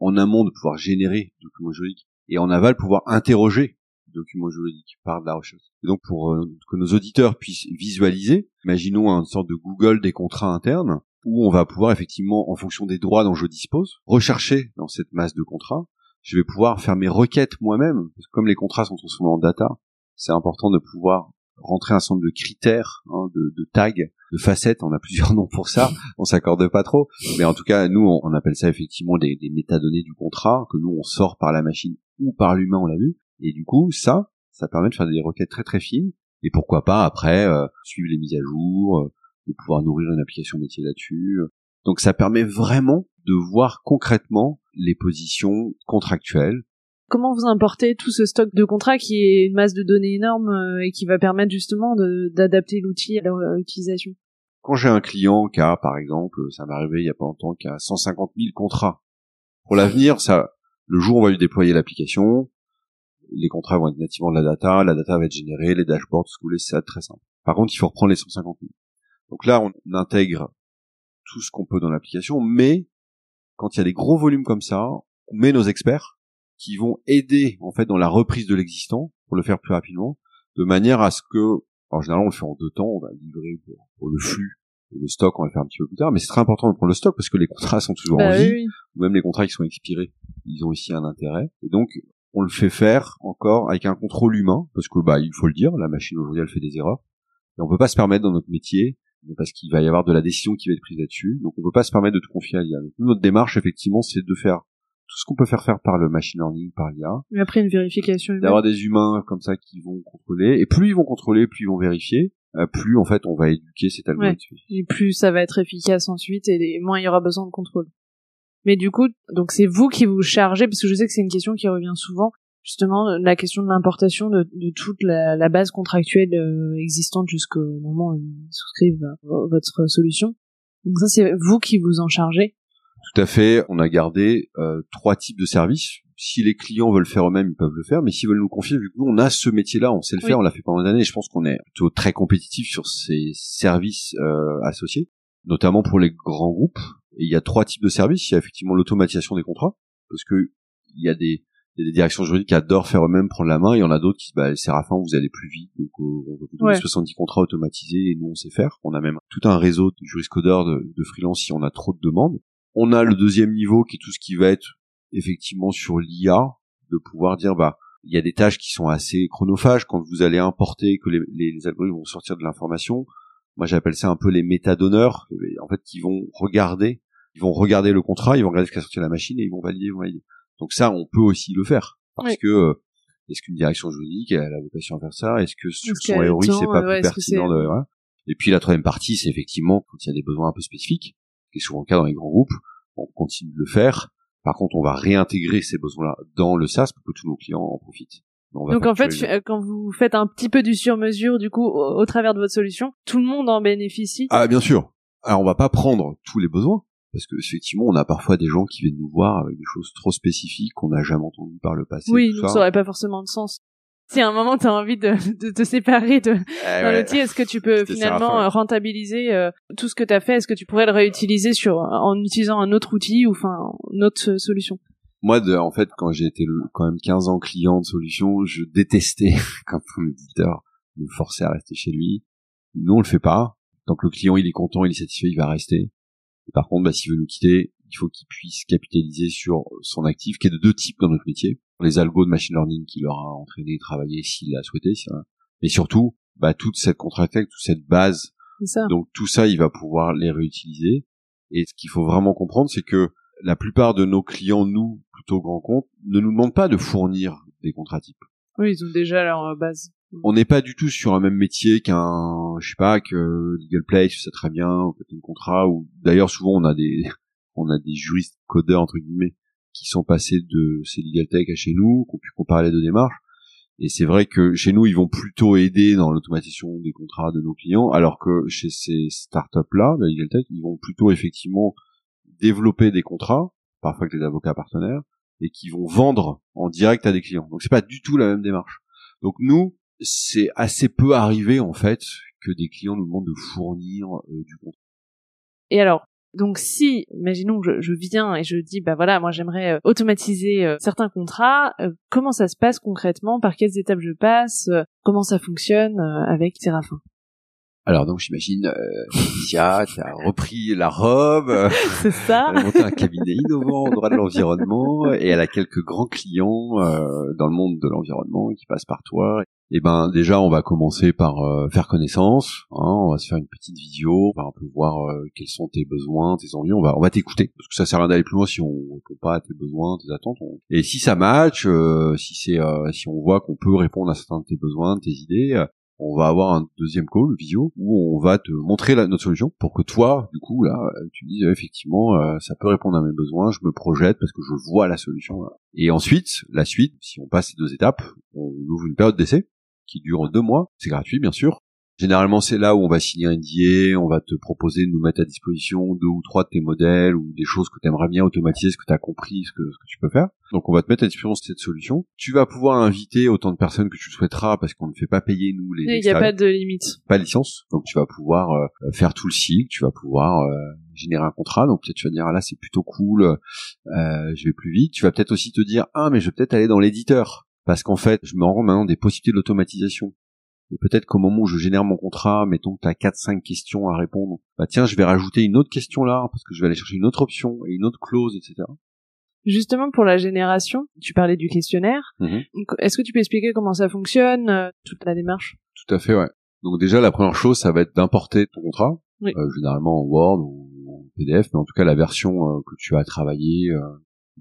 En amont, de pouvoir générer des documents juridiques et en aval pouvoir interroger les documents juridiques par de la recherche. Et donc pour euh, que nos auditeurs puissent visualiser, imaginons une sorte de Google des contrats internes où on va pouvoir effectivement, en fonction des droits dont je dispose, rechercher dans cette masse de contrats. Je vais pouvoir faire mes requêtes moi-même, parce que comme les contrats sont transformés en data, c'est important de pouvoir rentrer un certain nombre de critères, hein, de, tags, de facettes. On a plusieurs noms pour ça. On s'accorde pas trop, mais en tout cas, nous, on, appelle ça effectivement des, des métadonnées du contrat que nous on sort par la machine ou par l'humain, on l'a vu. Et du coup, ça, ça permet de faire des requêtes très très fines. Et pourquoi pas après euh, suivre les mises à jour, euh, de pouvoir nourrir une application métier là-dessus. Donc ça permet vraiment de voir concrètement les positions contractuelles. Comment vous importez tout ce stock de contrats qui est une masse de données énorme euh, et qui va permettre justement d'adapter l'outil à leur utilisation? Quand j'ai un client qui a, par exemple, ça m'est arrivé il y a pas longtemps, qui a 150 000 contrats. Pour l'avenir, ça, le jour où on va lui déployer l'application, les contrats vont être nativement de la data, la data va être générée, les dashboards, tout ce que vous voulez, c'est très simple. Par contre, il faut reprendre les 150 000. Donc là, on intègre tout ce qu'on peut dans l'application, mais quand il y a des gros volumes comme ça, on met nos experts qui vont aider en fait dans la reprise de l'existant pour le faire plus rapidement, de manière à ce que, en général, on le fait en deux temps, on va livrer pour, le flux et le stock, on va le faire un petit peu plus tard, mais c'est très important de prendre le stock parce que les contrats sont toujours en bah vie, ou même les contrats qui sont expirés, ils ont ici un intérêt, et donc on le fait faire encore avec un contrôle humain, parce que bah il faut le dire, la machine aujourd'hui elle fait des erreurs, et on peut pas se permettre dans notre métier parce qu'il va y avoir de la décision qui va être prise là-dessus. Donc on peut pas se permettre de tout confier à l'IA. notre démarche effectivement, c'est de faire tout ce qu'on peut faire faire par le machine learning, par l'IA. Et après une vérification. D'avoir des humains comme ça qui vont contrôler. Et plus ils vont contrôler, plus ils vont vérifier. Euh, plus en fait on va éduquer cet algorithme. Et plus ça va être efficace ensuite et moins il y aura besoin de contrôle. Mais du coup, donc c'est vous qui vous chargez, parce que je sais que c'est une question qui revient souvent, justement la question de l'importation de, toute la, base contractuelle euh, existante jusqu'au moment où ils souscrivent votre solution. Donc ça, c'est vous qui vous en chargez. Tout à fait. On a gardé euh, trois types de services. Si les clients veulent faire eux-mêmes, ils peuvent le faire. Mais s'ils veulent nous confier, vu que nous, on a ce métier-là, on sait le faire, on l'a fait pendant des années. Et je pense qu'on est plutôt très compétitif sur ces services euh, associés, notamment pour les grands groupes. Et il y a trois types de services. Il y a effectivement l'automatisation des contrats, parce que il y a des il y a des directions juridiques qui adorent faire eux-mêmes prendre la main. Il y en a d'autres qui disent, bah, Séraphin, vous allez plus vite. Donc, euh, on veut vous 70 contrats automatisés et nous, on sait faire. On a même tout un réseau de juriscodeurs de, de freelance si on a trop de demandes. On a le deuxième niveau qui est tout ce qui va être effectivement sur l'IA, de pouvoir dire, bah, il y a des tâches qui sont assez chronophages quand vous allez importer, que les, les, algorithmes vont sortir de l'information. Moi, j'appelle ça un peu les métadonneurs, en fait, qui vont regarder, ils vont regarder le contrat, ils vont regarder ce qu'a sorti la machine et ils vont valider, ils vont valider. Donc ça, on peut aussi le faire parce que euh, est-ce qu'une direction juridique a la vocation à faire ça? Est-ce que sur son ROI c'est pas plus pertinent de Et puis la troisième partie, c'est effectivement quand il y a des besoins un peu spécifiques, qui est souvent le cas dans les grands groupes, on continue de le faire. Par contre, on va réintégrer ces besoins-là dans le SaaS pour que tous nos clients en profitent. Donc en fait, quand vous faites un petit peu du sur-mesure, du coup, au, travers de votre solution, tout le monde en bénéficie. Ah bien sûr. Alors on va pas prendre tous les besoins, parce que effectivement on a parfois des gens qui viennent nous voir avec des choses trop spécifiques qu'on n'a jamais entendues par le passé. Oui, ça n'aurait pas forcément de sens. Si à un moment tu as envie de, de, te séparer de eh outil, est-ce que tu peux finalement euh, rentabiliser euh, tout ce que tu as fait? Est-ce que tu pourrais le réutiliser sur en utilisant un autre outil ou enfin une autre solution? Moi, de, en fait, quand j'ai été quand même 15 ans client de solution, je détestais quand mon éditeur me forçait à rester chez lui. Nous, on le fait pas. Tant que le client il est content, il est satisfait, il va rester par contre, bah, s'il veut nous quitter, il faut qu'il puisse capitaliser sur son actif, qui est de deux types dans notre métier. Les algos de machine learning qui leur a entraîné travailler s'il l'a souhaité, mais surtout, bah, toute cette contre-attaque, toute cette base. Donc tout ça, il va pouvoir les réutiliser. Et ce qu'il faut vraiment comprendre, c'est que la plupart de nos clients, nous, plutôt grands comptes, ne nous demandent pas de fournir des contrats types. Oui, ils ont déjà leur base on n'est pas du tout sur un même métier qu'un, je sais pas, que Legal Place, ça très bien, peut-être un contrat, ou d'ailleurs souvent on a des, on a des juristes codeurs entre guillemets qui sont passés de ces legal tech à chez nous, qu'on pu comparer les deux démarches. Et c'est vrai que chez nous, ils vont plutôt aider dans l'automatisation des contrats de nos clients, alors que chez ces startups-là, la legal tech, ils vont plutôt effectivement développer des contrats, parfois avec des avocats partenaires, et qui vont vendre en direct à des clients. Donc c'est pas du tout la même démarche. Donc nous, c'est assez peu arrivé en fait que des clients nous demandent de fournir euh, du contenu. Et alors, donc si, imaginons que je, viens et je dis, bah voilà, moi j'aimerais euh, automatiser euh, certains contrats, comment ça se passe concrètement, par quelles étapes je passe, comment ça fonctionne avec Séraphin? Alors donc j'imagine, euh, tu as repris la robe, c'est ça, elle a monté un cabinet innovant au droit de l'environnement et elle a quelques grands clients dans le monde de l'environnement qui passent par toi eh ben déjà on va commencer par euh, faire connaissance, hein, on va se faire une petite visio, on va un peu voir euh, quels sont tes besoins, tes envies, on va on va t'écouter. Parce que ça sert à rien d'aller plus loin si on répond pas à tes besoins, tes attentes. Et si ça match, euh, si c'est si on voit qu'on peut répondre à certains de tes besoins, de tes idées, on va avoir un deuxième call visio où on va te montrer notre solution pour que toi du coup là tu dises effectivement ça peut répondre à mes besoins, je me projette parce que je vois la solution. Et ensuite la suite, si on passe ces deux étapes, on ouvre une période d'essai qui dure deux mois. C'est gratuit, bien sûr. Généralement, c'est là où on va signer un NDA, on va te proposer de nous mettre à disposition deux ou trois de tes modèles ou des choses que tu aimerais bien automatiser, ce que tu as compris, ce que, ce que tu peux faire. Donc, on va te mettre à disposition cette solution. Tu vas pouvoir inviter autant de personnes que tu le souhaiteras parce qu'on ne fait pas payer, nous, les... Il n'y a pas de limite. Pas de licence. Donc, tu vas pouvoir euh, faire tout le cycle, tu vas pouvoir euh, générer un contrat. Donc, peut-être tu vas dire, ah, là, c'est plutôt cool, euh, je vais plus vite. Tu vas peut-être aussi te dire, ah, mais je vais peut-être aller dans l'éditeur parce qu'en fait, je me rends maintenant des possibilités de l'automatisation. Et peut-être qu'au moment où je génère mon contrat, mettons que tu as 4-5 questions à répondre, bah tiens, je vais rajouter une autre question là, parce que je vais aller chercher une autre option et une autre clause, etc. Justement pour la génération, tu parlais du questionnaire. Mhm. Est-ce que tu peux expliquer comment ça fonctionne, euh, toute la démarche? Tout à fait, ouais. Donc déjà, la première chose, ça va être d'importer ton contrat, oui. euh, généralement en Word ou en PDF, mais en tout cas la version euh, que tu as travaillée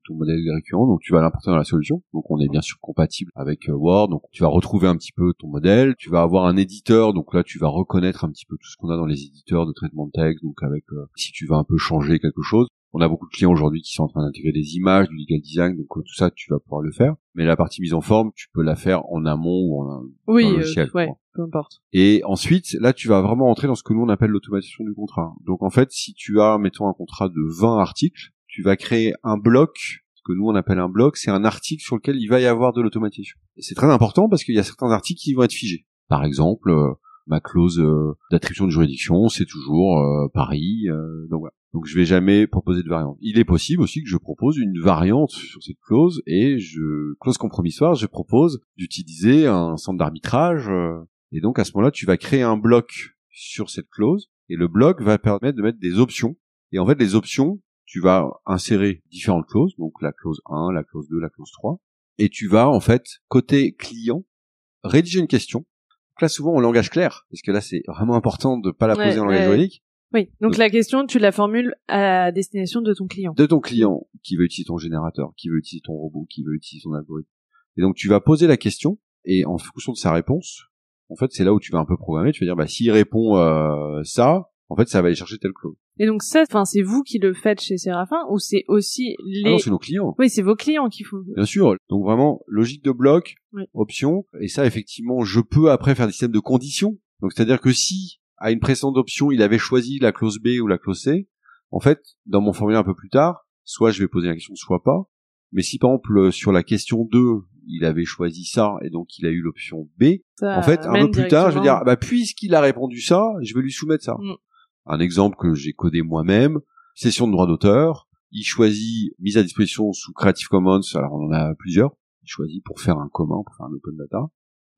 ton modèle récurrent, donc tu vas l'importer dans la solution. Donc on est bien sûr compatible avec euh, Word, donc tu vas retrouver un petit peu ton modèle, tu vas avoir un éditeur, donc là tu vas reconnaître un petit peu tout ce qu'on a dans les éditeurs de traitement de texte, donc avec euh, si tu vas un peu changer quelque chose. On a beaucoup de clients aujourd'hui qui sont en train d'intégrer des images, du legal design, donc euh, tout ça tu vas pouvoir le faire. Mais la partie mise en forme, tu peux la faire en amont ou en oui, dans le logiciel. ouais, peu importe. Et ensuite, là, tu vas vraiment entrer dans ce que nous on appelle l'automatisation du contrat. Donc en fait, si tu as, mettons, un contrat de 20 articles, tu vas créer un bloc que nous on appelle un bloc, c'est un article sur lequel il va y avoir de l'automatisation. Et c'est très important parce qu'il y a certains articles qui vont être figés. Par exemple, euh, ma clause euh, d'attribution de juridiction, c'est toujours euh, Paris. donc voilà. Donc je vais jamais proposer de variante. Il est possible aussi que je propose une variante sur cette clause et je clause compromissoire, je propose d'utiliser un centre d'arbitrage et donc à ce moment-là, tu vas créer un bloc sur cette clause et le bloc va permettre de mettre des options. Et en fait, les options, tu vas insérer différentes clauses, donc la clause 1, la clause 2, la clause 3, et tu vas en fait, côté client, rédiger une question. Donc là, souvent en langage clair, parce que là, c'est vraiment important de pas la poser en langage juridique. Oui, donc, la question, tu la formules à destination de ton client. De ton client, qui veut utiliser ton générateur, qui veut utiliser ton robot, qui veut utiliser ton algorithme. Et donc, tu vas poser la question, et en fonction de sa réponse, en fait, c'est là où tu vas un peu programmer. Tu vas dire, bah, s'il répond euh, ça, en fait, ça va aller chercher telle clause. Et donc ça, enfin, c'est vous qui le faites chez Séraphin ou c'est aussi les... Ah non, c'est nos clients. Oui, c'est vos clients qui font. Bien sûr. Donc vraiment, logique de bloc, oui. option. Et ça, effectivement, je peux après faire des systèmes de conditions. Donc c'est-à-dire que si, à une précédente option, il avait choisi la clause B ou la clause C, en fait, dans mon formulaire un peu plus tard, soit je vais poser la question, soit pas. Mais si par exemple sur la question 2, il avait choisi ça et donc il a eu l'option B, ça en fait, un peu plus tard, je vais dire, bah puisqu'il a répondu ça, je vais lui soumettre ça. Mm. Un exemple que j'ai codé moi-même, session de droit d'auteur, il choisit mise à disposition sous Creative Commons, alors on en a plusieurs, il choisit pour faire un commun, pour faire un open data.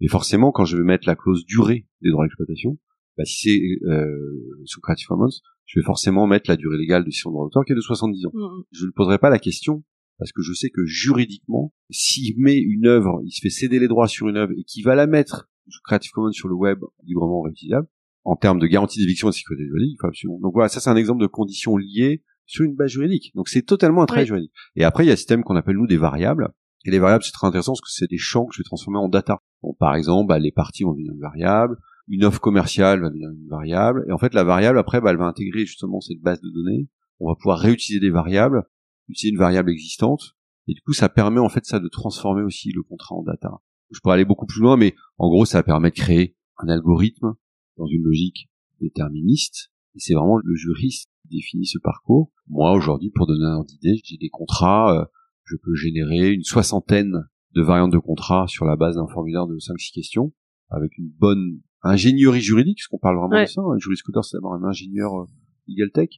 Et forcément, quand je vais mettre la clause durée des droits d'exploitation, bah, si c'est euh, sous Creative Commons, je vais forcément mettre la durée légale de session de droit d'auteur qui est de 70 ans. Mm. Je ne poserai pas la question parce que je sais que juridiquement, s'il met une œuvre, il se fait céder les droits sur une œuvre et qu'il va la mettre sous Creative Commons sur le web librement réutilisable, en termes de garantie d'éviction et de sécurité juridique, absolument. Donc voilà, ça c'est un exemple de conditions liées sur une base juridique. Donc c'est totalement un travail Oui. juridique. Et après, il y a un système qu'on appelle nous des variables. Et les variables, c'est très intéressant parce que c'est des champs que je vais transformer en data. Bon, par exemple, bah, les parties vont devenir une variable, une offre commerciale va devenir une variable, et en fait la variable après, bah, elle va intégrer justement cette base de données. On va pouvoir réutiliser des variables, utiliser une variable existante, et du coup ça permet en fait ça de transformer aussi le contrat en data. Je pourrais aller beaucoup plus loin, mais en gros ça permet de créer un algorithme dans une logique déterministe. Et c'est vraiment le juriste qui définit ce parcours. Moi, aujourd'hui, pour donner un ordre d'idée, j'ai des contrats, euh, je peux générer une soixantaine de variantes de contrats sur la base d'un formulaire de 5-6 questions, avec une bonne ingénierie juridique, parce qu'on parle vraiment Ouais. de ça. Un juriscooter, c'est d'abord un ingénieur euh, legal tech,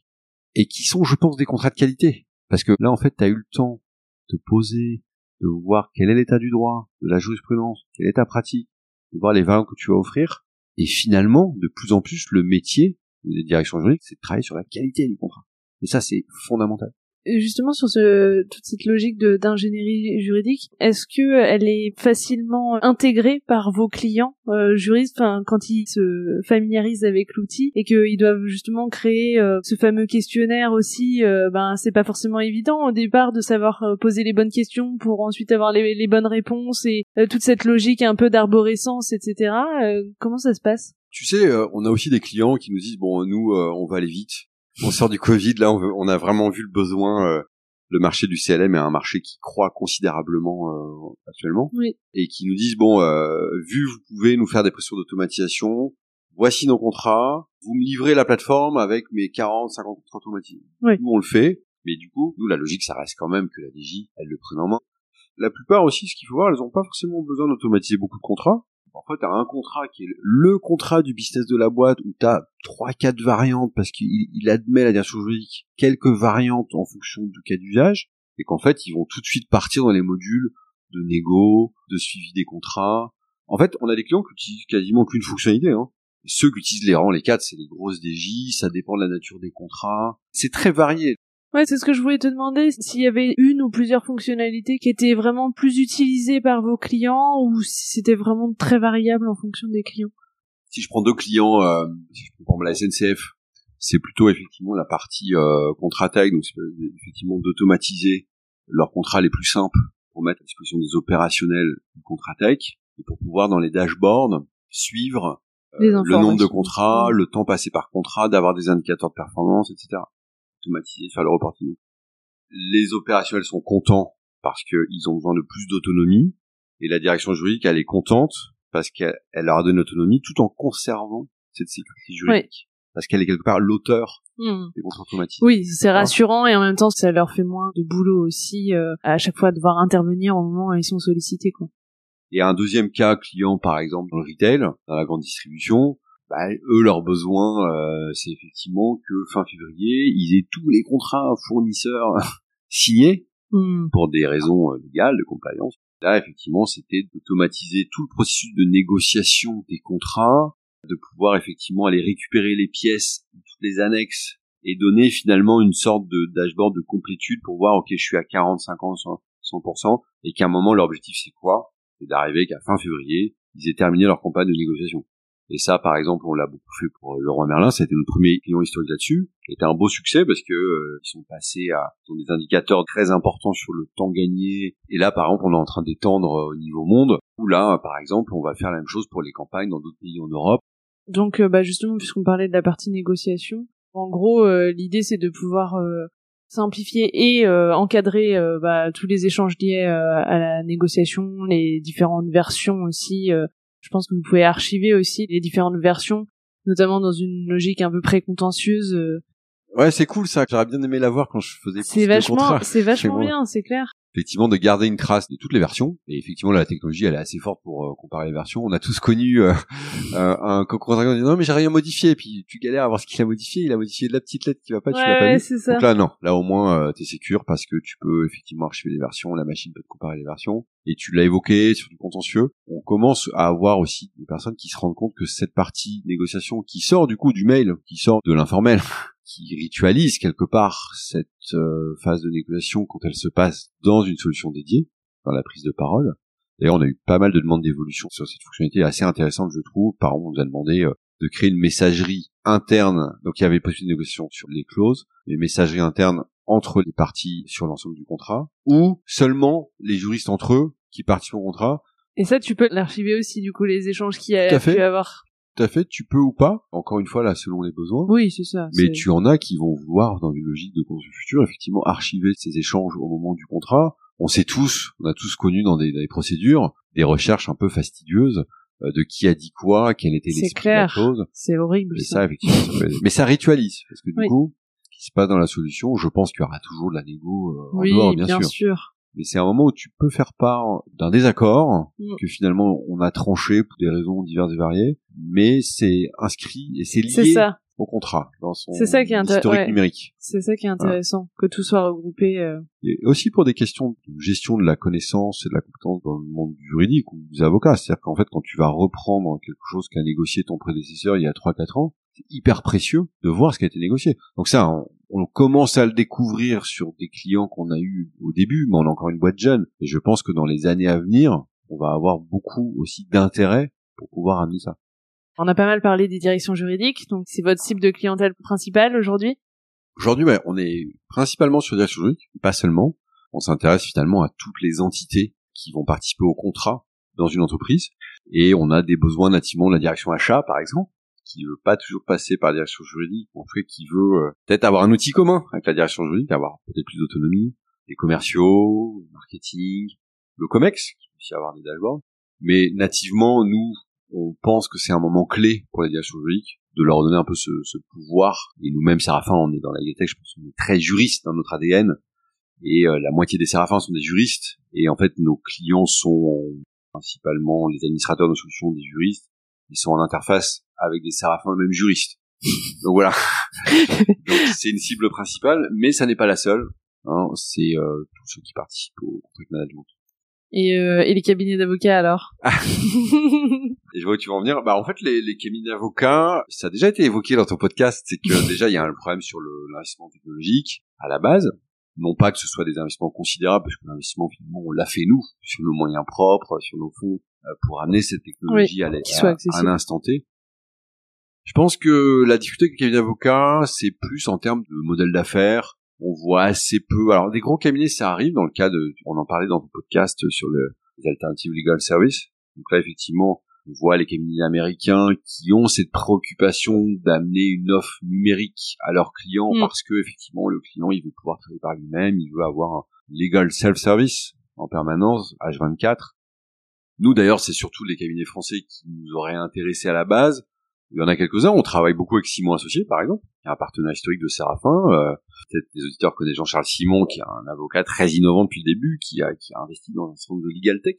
et qui sont, je pense, des contrats de qualité. Parce que là, en fait, tu as eu le temps de poser, de voir quel est l'état du droit, de la jurisprudence, quelle est ta pratique, de voir les variantes que tu vas offrir, et finalement, de plus en plus, le métier des directions juridiques, c'est de travailler sur la qualité du contrat. Et ça, c'est fondamental. Justement sur toute cette logique d'ingénierie juridique, est-ce que euh, elle est facilement intégrée par vos clients euh, juristes, quand ils se familiarisent avec l'outil et qu'ils doivent justement créer euh, ce fameux questionnaire aussi, euh, ben c'est pas forcément évident au départ de savoir poser les bonnes questions pour ensuite avoir les, les bonnes réponses et toute cette logique un peu d'arborescence, etc. Comment ça se passe? Tu sais, on a aussi des clients qui nous disent, bon, nous, on va aller vite. On sort du Covid, là, on, veut- on a vraiment vu le besoin. euh, le marché du CLM est un marché qui croît considérablement euh, actuellement. Oui. Et qui nous disent, bon, euh, vu vous pouvez nous faire des pressions d'automatisation, voici nos contrats, vous me livrez la plateforme avec mes 40, 50 contrats automatisés. Oui. Nous, on le fait, mais du coup, nous, la logique, ça reste quand même que la DJ, elle le prenne en main. La plupart aussi, ce qu'il faut voir, elles n'ont pas forcément besoin d'automatiser beaucoup de contrats. En fait, t'as un contrat qui est le contrat du business de la boîte où t'as trois, quatre variantes parce qu'il il admet la direction juridique quelques variantes en fonction du cas d'usage et qu'en fait, ils vont tout de suite partir dans les modules de négo, de suivi des contrats. En fait, on a des clients qui utilisent quasiment qu'une fonctionnalité. Hein. Ceux qui utilisent les rangs, les quatre, c'est les grosses DJ, ça dépend de la nature des contrats. C'est très varié. Ouais, c'est ce que je voulais te demander, s'il y avait une ou plusieurs fonctionnalités qui étaient vraiment plus utilisées par vos clients ou si c'était vraiment très variable en fonction des clients. Si je prends deux clients, euh, si je prends la SNCF, c'est plutôt effectivement la partie euh, contrat taille, donc c'est effectivement d'automatiser leurs contrats les plus simples pour mettre à disposition des opérationnels du contrat tech et pour pouvoir dans les dashboards suivre euh, le nombre de contrats, le temps passé par contrat, d'avoir des indicateurs de performance, etc automatiser, faire le reporting. Les opérationnels sont contents parce qu'ils ont besoin de plus d'autonomie et la direction juridique elle est contente parce qu'elle leur a donné l'autonomie tout en conservant cette sécurité juridique. Parce qu'elle est quelque part l'auteur des contrats automatiques. Oui, c'est rassurant et en même temps ça leur fait moins de boulot aussi euh, à chaque fois devoir intervenir au moment où ils sont sollicités quoi. Et un deuxième cas client par exemple dans le retail, dans la grande distribution, bah, eux leur besoin euh, c'est effectivement que fin février ils aient tous les contrats fournisseurs signés hmm. pour des raisons euh, légales de compliance. Là effectivement c'était d'automatiser tout le processus de négociation des contrats, de pouvoir effectivement aller récupérer les pièces, toutes les annexes et donner finalement une sorte de dashboard de complétude pour voir ok je suis à 40, 50, 100% et qu'à un moment leur objectif c'est quoi? C'est d'arriver qu'à fin février ils aient terminé leur campagne de négociation. Et ça, par exemple, on l'a beaucoup fait pour euh, le roi Merlin. C'était notre premier client historique là-dessus. C'était un beau succès parce que euh, ils sont passés à ils ont des indicateurs très importants sur le temps gagné. Et là, par exemple, on est en train d'étendre euh, au niveau monde. Où là, par exemple, on va faire la même chose pour les campagnes dans d'autres pays en Europe. Donc, bah justement, puisqu'on parlait de la partie négociation, en gros, l'idée c'est de pouvoir simplifier et encadrer bah, tous les échanges liés à la négociation, les différentes versions aussi je pense que vous pouvez archiver aussi les différentes versions, notamment dans une logique un peu précontentieuse. Euh. Ouais, c'est cool ça. J'aurais bien aimé la voir quand je faisais. C'est vachement, c'est vachement bien, c'est clair effectivement de garder une trace de toutes les versions. Et effectivement la technologie elle est assez forte pour euh, comparer les versions. On a tous connu euh, euh un concurrent qui dit non mais j'ai rien modifié. Puis tu galères à voir ce qu'il a modifié. Il a modifié de la petite lettre qui va pas tu l'as pas vu ça. donc là non. Là au moins euh, t'es sécure parce que tu peux effectivement archiver les versions. La machine peut te comparer les versions. Et tu l'as évoqué sur du contentieux. On commence à avoir aussi des personnes qui se rendent compte que cette partie négociation qui sort du coup du mail qui sort de l'informel qui ritualise quelque part cette euh, phase de négociation quand elle se passe dans une solution dédiée, dans la prise de parole. D'ailleurs, on a eu pas mal de demandes d'évolution sur cette fonctionnalité assez intéressante, je trouve. Par exemple, on nous a demandé euh, de créer une messagerie interne. Donc, il y avait possibilité de négociation sur les clauses, mais messagerie interne entre les parties sur l'ensemble du contrat, ou seulement les juristes entre eux qui participent au contrat. Et ça, tu peux l'archiver aussi, du coup, les échanges qu'il y a pu avoir tout à fait, tu peux ou pas, encore une fois là selon les besoins. Oui, c'est ça. Mais tu en as qui vont vouloir, dans une logique de construction future, effectivement archiver ces échanges au moment du contrat. On sait tous, on a tous connu dans des, procédures des recherches un peu fastidieuses euh, de qui a dit quoi, quelle était l'esprit de la chose. C'est horrible. Et ça, effectivement, mais ça ritualise parce que du coup, ce qui se passe dans la solution, je pense qu'il y aura toujours de la négo euh, en dehors, bien, bien sûr mais c'est un moment où tu peux faire part d'un désaccord mm. que finalement on a tranché pour des raisons diverses et variées, mais c'est inscrit et c'est lié au contrat dans son ça qui est historique numérique. C'est ça qui est intéressant, que tout soit regroupé. Euh. Et aussi pour des questions de gestion de la connaissance et de la compétence dans le monde juridique ou des avocats, c'est-à-dire qu'en fait quand tu vas reprendre quelque chose qu'a négocié ton prédécesseur il y a 3-4 ans, c'est hyper précieux de voir ce qui a été négocié. Donc ça, on commence à le découvrir sur des clients qu'on a eu au début, mais on a encore une boîte jeune. Et je pense que dans les années à venir, on va avoir beaucoup aussi d'intérêt pour pouvoir amener ça. On a pas mal parlé des directions juridiques, donc c'est votre cible de clientèle principale aujourd'hui? Aujourd'hui, on est principalement sur les directions juridiques, pas seulement. On s'intéresse finalement à toutes les entités qui vont participer au contrat dans une entreprise. Et on a des besoins nativement de la direction achat, par exemple, qui veut pas toujours passer par la direction juridique, en fait qui veut euh, peut-être avoir un outil commun avec la direction juridique, avoir peut-être plus d'autonomie, les commerciaux, le marketing, le comex, qui peut aussi avoir des dashboards. Mais nativement, nous, on pense que c'est un moment clé pour la direction juridique de leur donner un peu ce, ce pouvoir. Et nous-mêmes, Séraphin, on est dans la Tech, je pense qu'on est très juriste dans notre ADN. Et euh, la moitié des Séraphins sont des juristes. Et en fait, nos clients sont principalement les administrateurs de solutions, des juristes. Ils sont en interface avec des Séraphins eux-mêmes juristes. Donc voilà. Donc c'est une cible principale, mais ça n'est pas la seule. Hein. C'est euh, tous ceux qui participent au contract management. Et, euh, et les cabinets d'avocats alors je vois où tu vas en venir. Bah en fait les, les cabinets d'avocats, ça a déjà été évoqué dans ton podcast, c'est que déjà il y a un problème sur l'investissement technologique à la base. Non pas que ce soit des investissements considérables, parce que l'investissement finalement on l'a fait nous sur nos moyens propres, sur nos fonds euh, pour amener cette technologie à, à, à, un instant T. Je pense que la difficulté avec les cabinets d'avocats, c'est plus en termes de modèle d'affaires, on voit assez peu. Alors des gros cabinets, ça arrive dans le cas de, on en parlait dans le podcast sur le, les alternatives legal service. Donc là, effectivement, on voit les cabinets américains qui ont cette préoccupation d'amener une offre numérique à leurs clients mm. parce que effectivement le client il veut pouvoir travailler par lui-même, il veut avoir un legal self-service en permanence, H24. Nous d'ailleurs, c'est surtout les cabinets français qui nous auraient intéressés à la base il y en a quelques-uns. On travaille beaucoup avec Simon Associé, par exemple. Y a un partenaire historique de Séraphin. Euh, Peut-être les auditeurs connaissent Jean-Charles Simon, qui est un avocat très innovant depuis le début, qui a, qui a investi dans un centre de legal tech,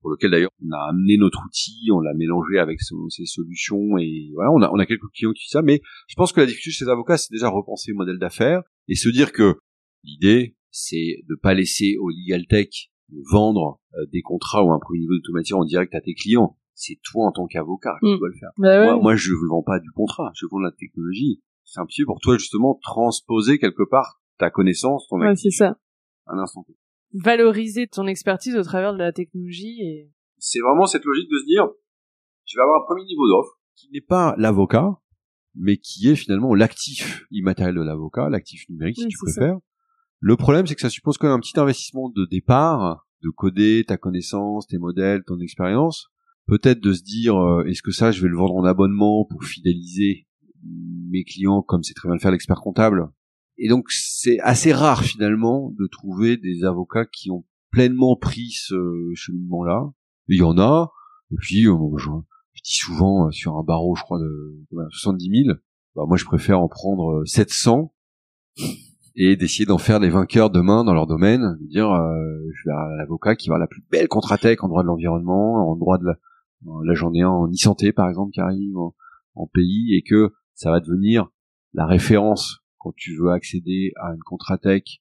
pour lequel d'ailleurs on a amené notre outil, on l'a mélangé avec ses solutions, et voilà, on a, on a quelques clients qui font ça. Mais je pense que la difficulté chez les avocats, c'est déjà repenser le modèle d'affaires et se dire que l'idée, c'est de pas laisser au legal tech vendre euh, des contrats ou un premier niveau d'automatisation en direct à tes clients c'est toi en tant qu'avocat qui mm. dois le faire. Bah moi, je ne vends pas du contrat, je vends de la technologie. C'est un petit peu pour toi justement transposer quelque part ta connaissance, ton ouais, c'est ça. Un instant. Valoriser ton expertise au travers de la technologie et. C'est vraiment cette logique de se dire, je vais avoir un premier niveau d'offre qui n'est pas l'avocat, mais qui est finalement l'actif immatériel de l'avocat, l'actif numérique si tu préfères. Le problème, c'est que ça suppose quand même un petit investissement de départ, de coder ta connaissance, tes modèles, ton expérience, peut-être de se dire euh, est-ce que ça je vais le vendre en abonnement pour fidéliser mes clients comme c'est très bien le faire l'expert comptable? Et donc c'est assez rare finalement de trouver des avocats qui ont pleinement pris ce cheminement là il y en a. Et puis euh, je, dis souvent euh, sur un barreau je crois de, 70 000 bah, moi je préfère en prendre 700 et d'essayer d'en faire des vainqueurs demain dans leur domaine, de dire je vais à l'avocat qui va la plus belle contratech en droit de l'environnement, en droit de la, Là, j'en ai un en e-santé, par exemple, qui arrive en, pays et que ça va devenir la référence quand tu veux accéder à une contratech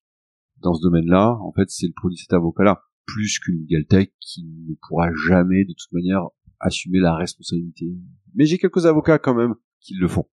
dans ce domaine-là. En fait, c'est le produit de cet avocat-là, plus qu'une legal tech qui ne pourra jamais, de toute manière, assumer la responsabilité. Mais j'ai quelques avocats quand même qui le font.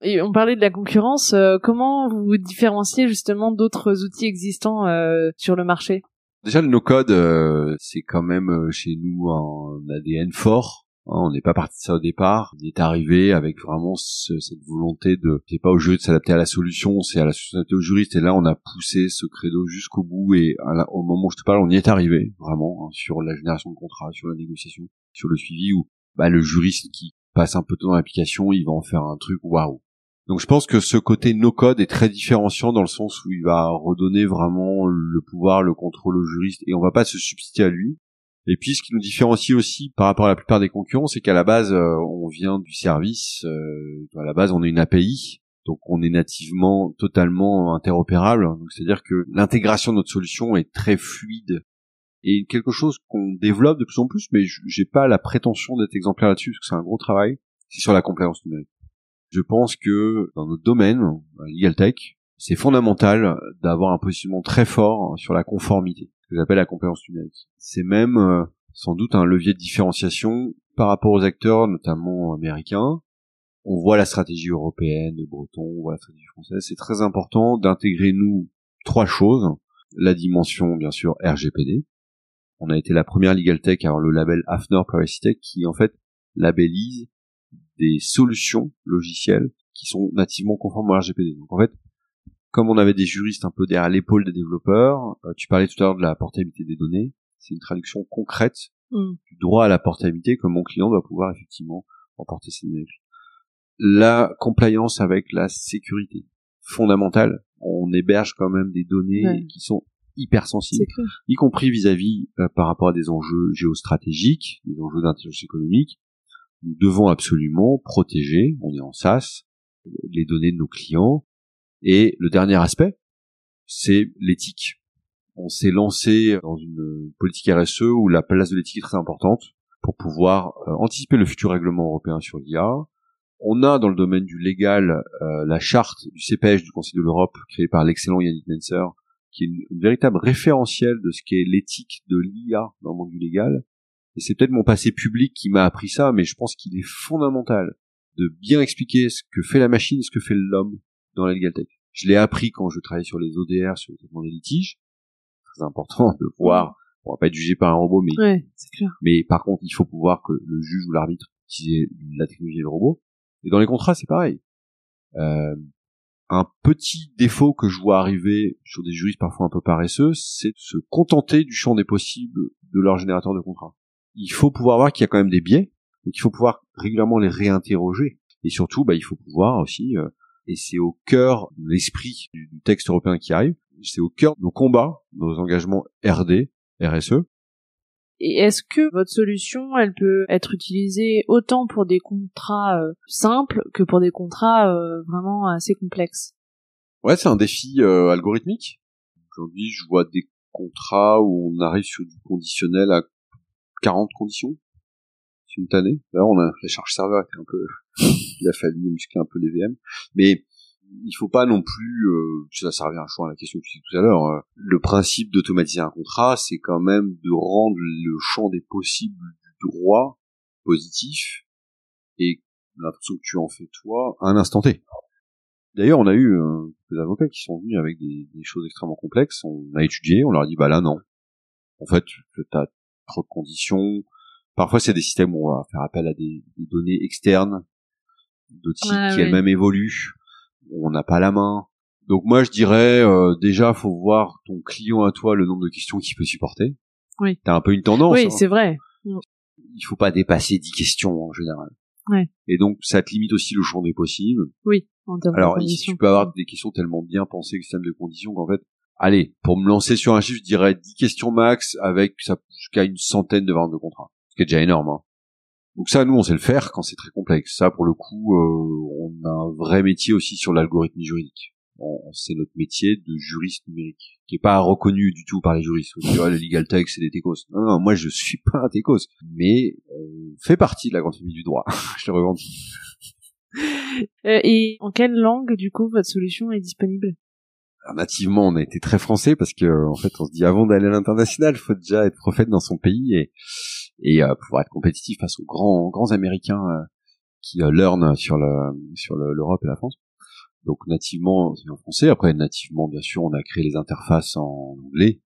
Et on parlait de la concurrence. Euh, comment vous vous différenciez justement d'autres outils existants euh, sur le marché? Déjà, le no-code, euh, c'est quand même euh, chez nous un ADN fort. Hein, on n'est pas parti de ça au départ. On est arrivé avec vraiment cette volonté de, c'est pas au jeu de s'adapter à la solution, c'est à la société au juriste. Et là, on a poussé ce credo jusqu'au bout. Et au moment où je te parle, on y est arrivé vraiment hein, sur la génération de contrats, sur la négociation, sur le suivi. Où bah, le juriste qui passe un peu de temps dans l'application, il va en faire un truc waouh. Donc je pense que ce côté no code est très différenciant dans le sens où il va redonner vraiment le pouvoir, le contrôle au juriste et on va pas se substituer à lui. Et puis ce qui nous différencie aussi par rapport à la plupart des concurrents, c'est qu'à la base euh, on vient du service, euh, à la base on est une API, donc on est nativement totalement interopérable. Donc c'est-à-dire que l'intégration de notre solution est très fluide et quelque chose qu'on développe de plus en plus, mais j'ai pas la prétention d'être exemplaire là-dessus parce que c'est un gros travail. C'est sur la compliance numérique. Je pense que dans notre domaine, legal tech, c'est fondamental d'avoir un positionnement très fort sur la conformité, que j'appelle la compétence numérique. C'est même euh, sans doute un levier de différenciation par rapport aux acteurs, notamment américains. On voit la stratégie européenne de Breton, on voit la stratégie française. C'est très important d'intégrer nous trois choses. La dimension, bien sûr, RGPD. On a été la première legal tech à avoir le label AFNOR Privacy Tech qui, en fait, labellise des solutions logicielles qui sont nativement conformes au RGPD. Donc en fait, comme on avait des juristes un peu derrière l'épaule des développeurs, euh, tu parlais tout à l'heure de la portabilité des données, c'est une traduction concrète mm. du droit à la portabilité que mon client doit pouvoir effectivement emporter ses données. La compliance avec la sécurité fondamentale. On héberge quand même des données qui sont hypersensible, y compris vis-à-vis euh, par rapport à des enjeux géostratégiques, des enjeux d'intelligence économique. Nous devons absolument protéger, on est en SaaS, les données de nos clients. Et le dernier aspect, c'est l'éthique. On s'est lancé dans une politique RSE où la place de l'éthique est très importante pour pouvoir euh, anticiper le futur règlement européen sur l'IA. On a dans le domaine du légal euh, la charte du CPH du Conseil de l'Europe créée par l'excellent Yannick Menser, qui est une, véritable référentiel de ce qu'est l'éthique de l'IA dans le monde du légal. Et c'est peut-être mon passé public qui m'a appris ça, mais je pense qu'il est fondamental de bien expliquer ce que fait la machine, ce que fait l'homme dans la legal tech. Je l'ai appris quand je travaillais sur les ODR, sur le traitement des litiges. Très important de voir, on va pas être jugé par un robot, mais, ouais, clair. mais par contre, il faut pouvoir que le juge ou l'arbitre utilise la technologie et le robot. Et dans les contrats, c'est pareil. Euh, un petit défaut que je vois arriver sur des juristes parfois un peu paresseux, c'est de se contenter du champ des possibles de leur générateur de contrat. Il faut pouvoir voir qu'il y a quand même des biais, donc il faut pouvoir régulièrement les réinterroger. Et surtout, bah, il faut pouvoir aussi, euh, et c'est au cœur de l'esprit du, texte européen qui arrive, c'est au cœur de nos combats, de nos engagements RD, RSE, et est-ce que votre solution, elle peut être utilisée autant pour des contrats euh, simples que pour des contrats euh, vraiment assez complexes? Ouais, c'est un défi algorithmique. Aujourd'hui, je vois des contrats où on arrive sur du conditionnel à 40 conditions simultanées. Là, on a la charge serveur était un peu, il a fallu muscler un peu les VM, mais il faut pas non plus, euh, ça, ça revient à la question que tu disais tout à l'heure, euh, le principe d'automatiser un contrat, c'est quand même de rendre le champ des possibles du droit positif et l'impression que tu en fais toi à un instant T. D'ailleurs, on a eu euh, des avocats qui sont venus avec des, choses extrêmement complexes, on a étudié, on leur a dit, bah là non. En fait, tu as trop de conditions. Parfois, c'est des systèmes où on va faire appel à des, données externes, d'autres sites qui elles-mêmes évoluent on n'a pas la main. Donc moi je dirais euh, déjà faut voir ton client à toi le nombre de questions qu'il peut supporter. Oui. T'as un peu une tendance. Oui, hein. c'est vrai. Il faut pas dépasser 10 questions en général. Ouais. Et donc ça te limite aussi le champ des possibles. Oui. En Alors ici tu peux avoir des questions tellement bien pensées, système de conditions qu'en fait, allez, pour me lancer sur un chiffre, je dirais 10 questions max avec jusqu'à une centaine de ventes de contrats. Ce qui est déjà énorme. Hein. Donc ça, nous, on sait le faire quand c'est très complexe. Ça, pour le coup, euh, on a un vrai métier aussi sur l'algorithme juridique. C'est notre métier de juriste numérique, qui est pas reconnu du tout par les juristes. Tu vois, le legal tech, c'est des techos. Non, non, moi, je suis pas un techos, mais on fait partie de la grande famille du droit. je le revendique. Euh, et en quelle langue, du coup, votre solution est disponible? Nativement, on a été très français parce que en fait, on se dit avant d'aller à l'international, faut déjà être prophète dans son pays et et euh, pouvoir être compétitif face aux grands grands américains euh, qui euh, learn sur le sur l'Europe et la France. Donc nativement c'est en français. Après nativement bien sûr on a créé les interfaces en anglais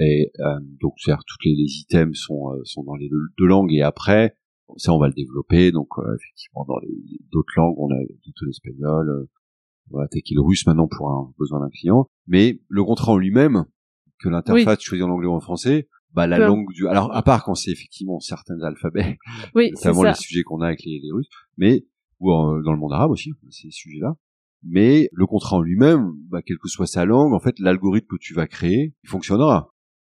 et euh, donc c'est toutes les, les, items sont sont dans les deux, langues et après ça on va le développer donc effectivement dans les d'autres langues on a tout l'espagnol on attaquer le russe maintenant pour un besoin d'un client. Mais le contrat en lui-même que l'interface oui. choisie en anglais ou en français bah la langue du alors à part quand c'est effectivement certains alphabets oui, notamment les sujets qu'on a avec les, les, Russes mais ou dans le monde arabe aussi ces sujets là mais le contrat en lui-même bah quelle que soit sa langue en fait l'algorithme que tu vas créer il fonctionnera.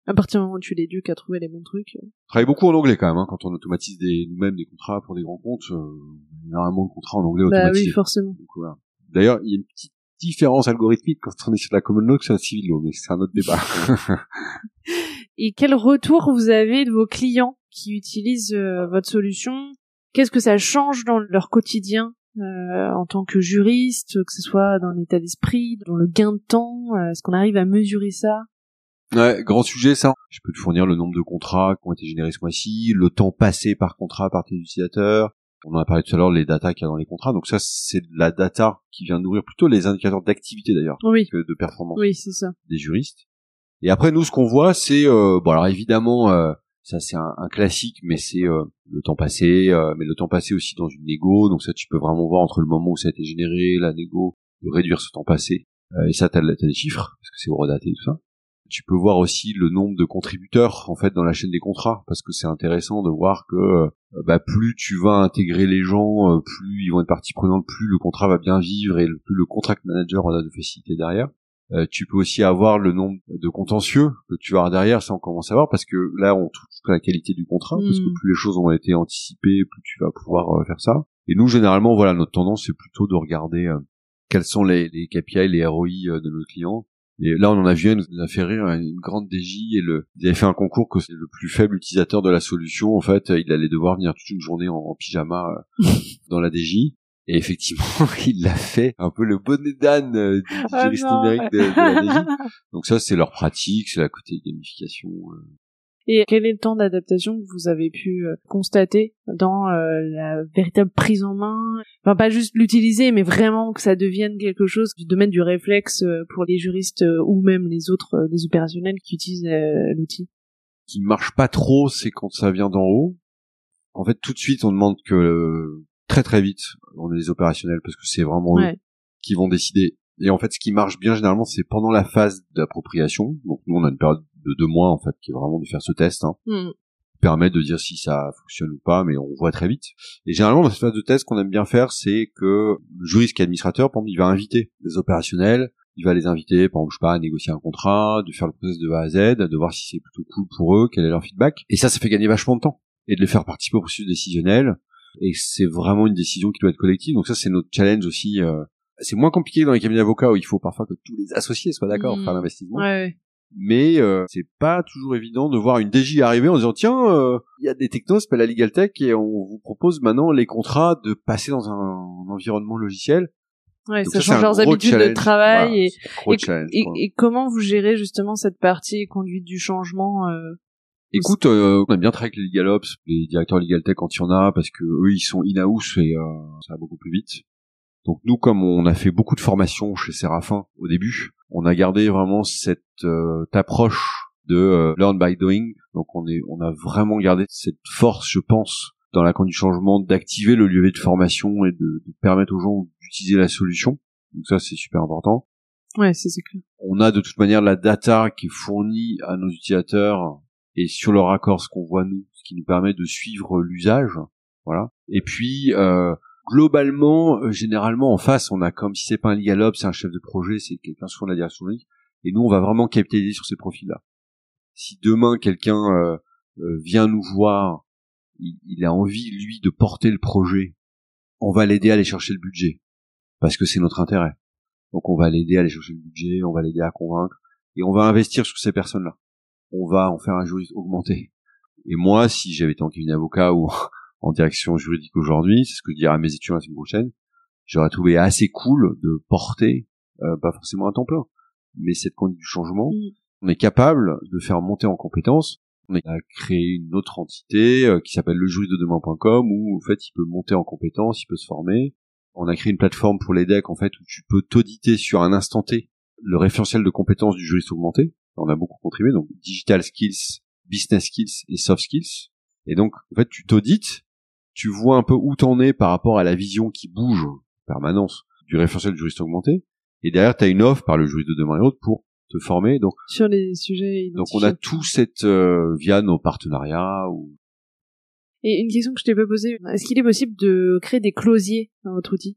À partir du moment où tu l'éduques à trouver les bons trucs euh. on travaille beaucoup en anglais quand même hein, quand on automatise des nous-mêmes des contrats pour des grands comptes euh, énormément de contrats en anglais bah oui forcément d'ailleurs il y a une petite différence algorithmique quand on est sur la common law que sur la civil law mais c'est un autre débat Et quel retour vous avez de vos clients qui utilisent euh, votre solution? Qu'est-ce que ça change dans leur quotidien euh, en tant que juriste, que ce soit dans l'état d'esprit, dans le gain de temps? Euh, Est-ce qu'on arrive à mesurer ça? Ouais, grand sujet ça. Je peux te fournir le nombre de contrats qui ont été générés ce mois-ci, le temps passé par contrat par tes utilisateurs. On en a parlé tout à l'heure, les data qu'il y a dans les contrats. Donc ça, c'est de la data qui vient nourrir plutôt les indicateurs d'activité d'ailleurs oui. que de performance oui, c'est ça. des juristes. Et après, nous, ce qu'on voit, c'est euh, bon, alors évidemment, euh, ça c'est un, un, classique, mais c'est euh, le temps passé, euh, mais le temps passé aussi dans une négo. Donc ça, tu peux vraiment voir entre le moment où ça a été généré, la négo, de réduire ce temps passé. et ça, t'as as des chiffres parce que c'est redaté tout ça. Tu peux voir aussi le nombre de contributeurs en fait dans la chaîne des contrats parce que c'est intéressant de voir que bah, plus tu vas intégrer les gens, plus ils vont être partie prenante, plus le contrat va bien vivre et plus le contract manager en a de facilité derrière. Euh, tu peux aussi avoir le nombre de contentieux que tu vas avoir derrière, ça on commence à voir, parce que là on touche la qualité du contrat, parce que Mm. plus les choses ont été anticipées, plus tu vas pouvoir euh, faire ça. Et nous généralement, voilà, notre tendance c'est plutôt de regarder euh, quels sont les, les KPI, les ROI euh, de nos clients. Et là, on en a vu un, nous a fait rire, une grande DJ, et le, ils avaient fait un concours que c'est le plus faible utilisateur de la solution. En fait, il allait devoir venir toute une journée en, en pyjama euh, dans la DJ. Et effectivement, il l'a fait un peu le bonnet d'âne euh, du Ah juriste numérique de, de la DJ. Donc ça, c'est leur pratique, c'est la côté gamification. Et quel est le temps d'adaptation que vous avez pu euh, constater dans euh, la véritable prise en main? Enfin, pas juste l'utiliser, mais vraiment que ça devienne quelque chose du domaine du réflexe euh, pour les juristes euh, ou même les autres, les opérationnels qui utilisent euh, l'outil. qui marche pas trop, c'est quand ça vient d'en haut. En fait, tout de suite, on demande que euh, très très vite, on est les opérationnels parce que c'est vraiment eux qui vont décider. Et en fait, ce qui marche bien généralement, c'est pendant la phase d'appropriation. Donc nous, on a une période de deux mois en fait, qui est vraiment de faire ce test, hein, Hmm. permet de dire si ça fonctionne ou pas, mais on voit très vite. Et généralement, dans cette phase de test, qu'on aime bien faire, c'est que le juriste qui est administrateur, par exemple, il va inviter des opérationnels, il va les inviter, par exemple, je sais pas, à négocier un contrat, de faire le process de A à Z, de voir si c'est plutôt cool pour eux, quel est leur feedback. Et ça, ça fait gagner vachement de temps. Et de les faire participer au processus décisionnel. Et c'est vraiment une décision qui doit être collective. Donc ça, c'est notre challenge aussi. euh, C'est moins compliqué dans les cabinets d'avocats où il faut parfois que tous les associés soient d'accord pour Mm. faire l'investissement ouais. Mais euh, c'est pas toujours évident de voir une DJ arriver en disant tiens euh, il y a des technos c'est pas la legal tech et on vous propose maintenant les contrats de passer dans un, environnement logiciel. Ouais, Donc ça, change leurs habitudes de travail Voilà, et, et, comment vous gérez justement cette partie conduite du changement euh, écoute euh, on aime bien travailler avec les legal ops les directeurs legal tech quand il y en a parce que eux ils sont in house et euh, ça va beaucoup plus vite donc nous comme on a fait beaucoup de formations chez Séraphin au début on a gardé vraiment cette euh, approche de euh, learn by doing donc on est on a vraiment gardé cette force je pense dans la conduite du changement d'activer le levier de formation et de, de permettre aux gens d'utiliser la solution donc ça c'est super important Ouais, c'est c'est clair. on a de toute manière la data qui est fournie à nos utilisateurs et sur leur accord ce qu'on voit nous, ce qui nous permet de suivre l'usage, voilà. Et puis euh, globalement, euh, généralement en face, on a comme si c'est pas un legal ops, c'est un chef de projet, c'est quelqu'un sur la direction juridique, et nous on va vraiment capitaliser sur ces profils-là. Si demain quelqu'un euh, euh, vient nous voir, il, a envie lui de porter le projet, on va l'aider à aller chercher le budget parce que c'est notre intérêt. Donc on va l'aider à aller chercher le budget, on va l'aider à convaincre, et on va investir sur ces personnes-là. On va en faire un juriste augmenté. Et moi, si j'avais été en cabinet avocat ou en direction juridique aujourd'hui, c'est ce que je dirais à mes étudiants la semaine prochaine, j'aurais trouvé assez cool de porter, euh, pas forcément un temps plein, mais cette conduite du changement. Mm. On est capable de faire monter en compétences. On a créé une autre entité euh, qui s'appelle le juriste de demain.com où en fait il peut monter en compétences, il peut se former. On a créé une plateforme pour les decks en fait où tu peux t'auditer sur un instant T le référentiel de compétences du juriste augmenté. On a beaucoup contribué donc digital skills, business skills et soft skills. Et donc en fait tu t'audites, tu vois un peu où t'en es par rapport à la vision qui bouge en permanence du référentiel du juriste augmenté. Et derrière tu as une offre par le juriste de demain et autres pour te former. Donc Sur les sujets donc on a identifiés. tout cette euh, via nos partenariats ou Et une question que je t'ai pas posée, est-ce qu'il est possible de créer des closiers dans votre outil?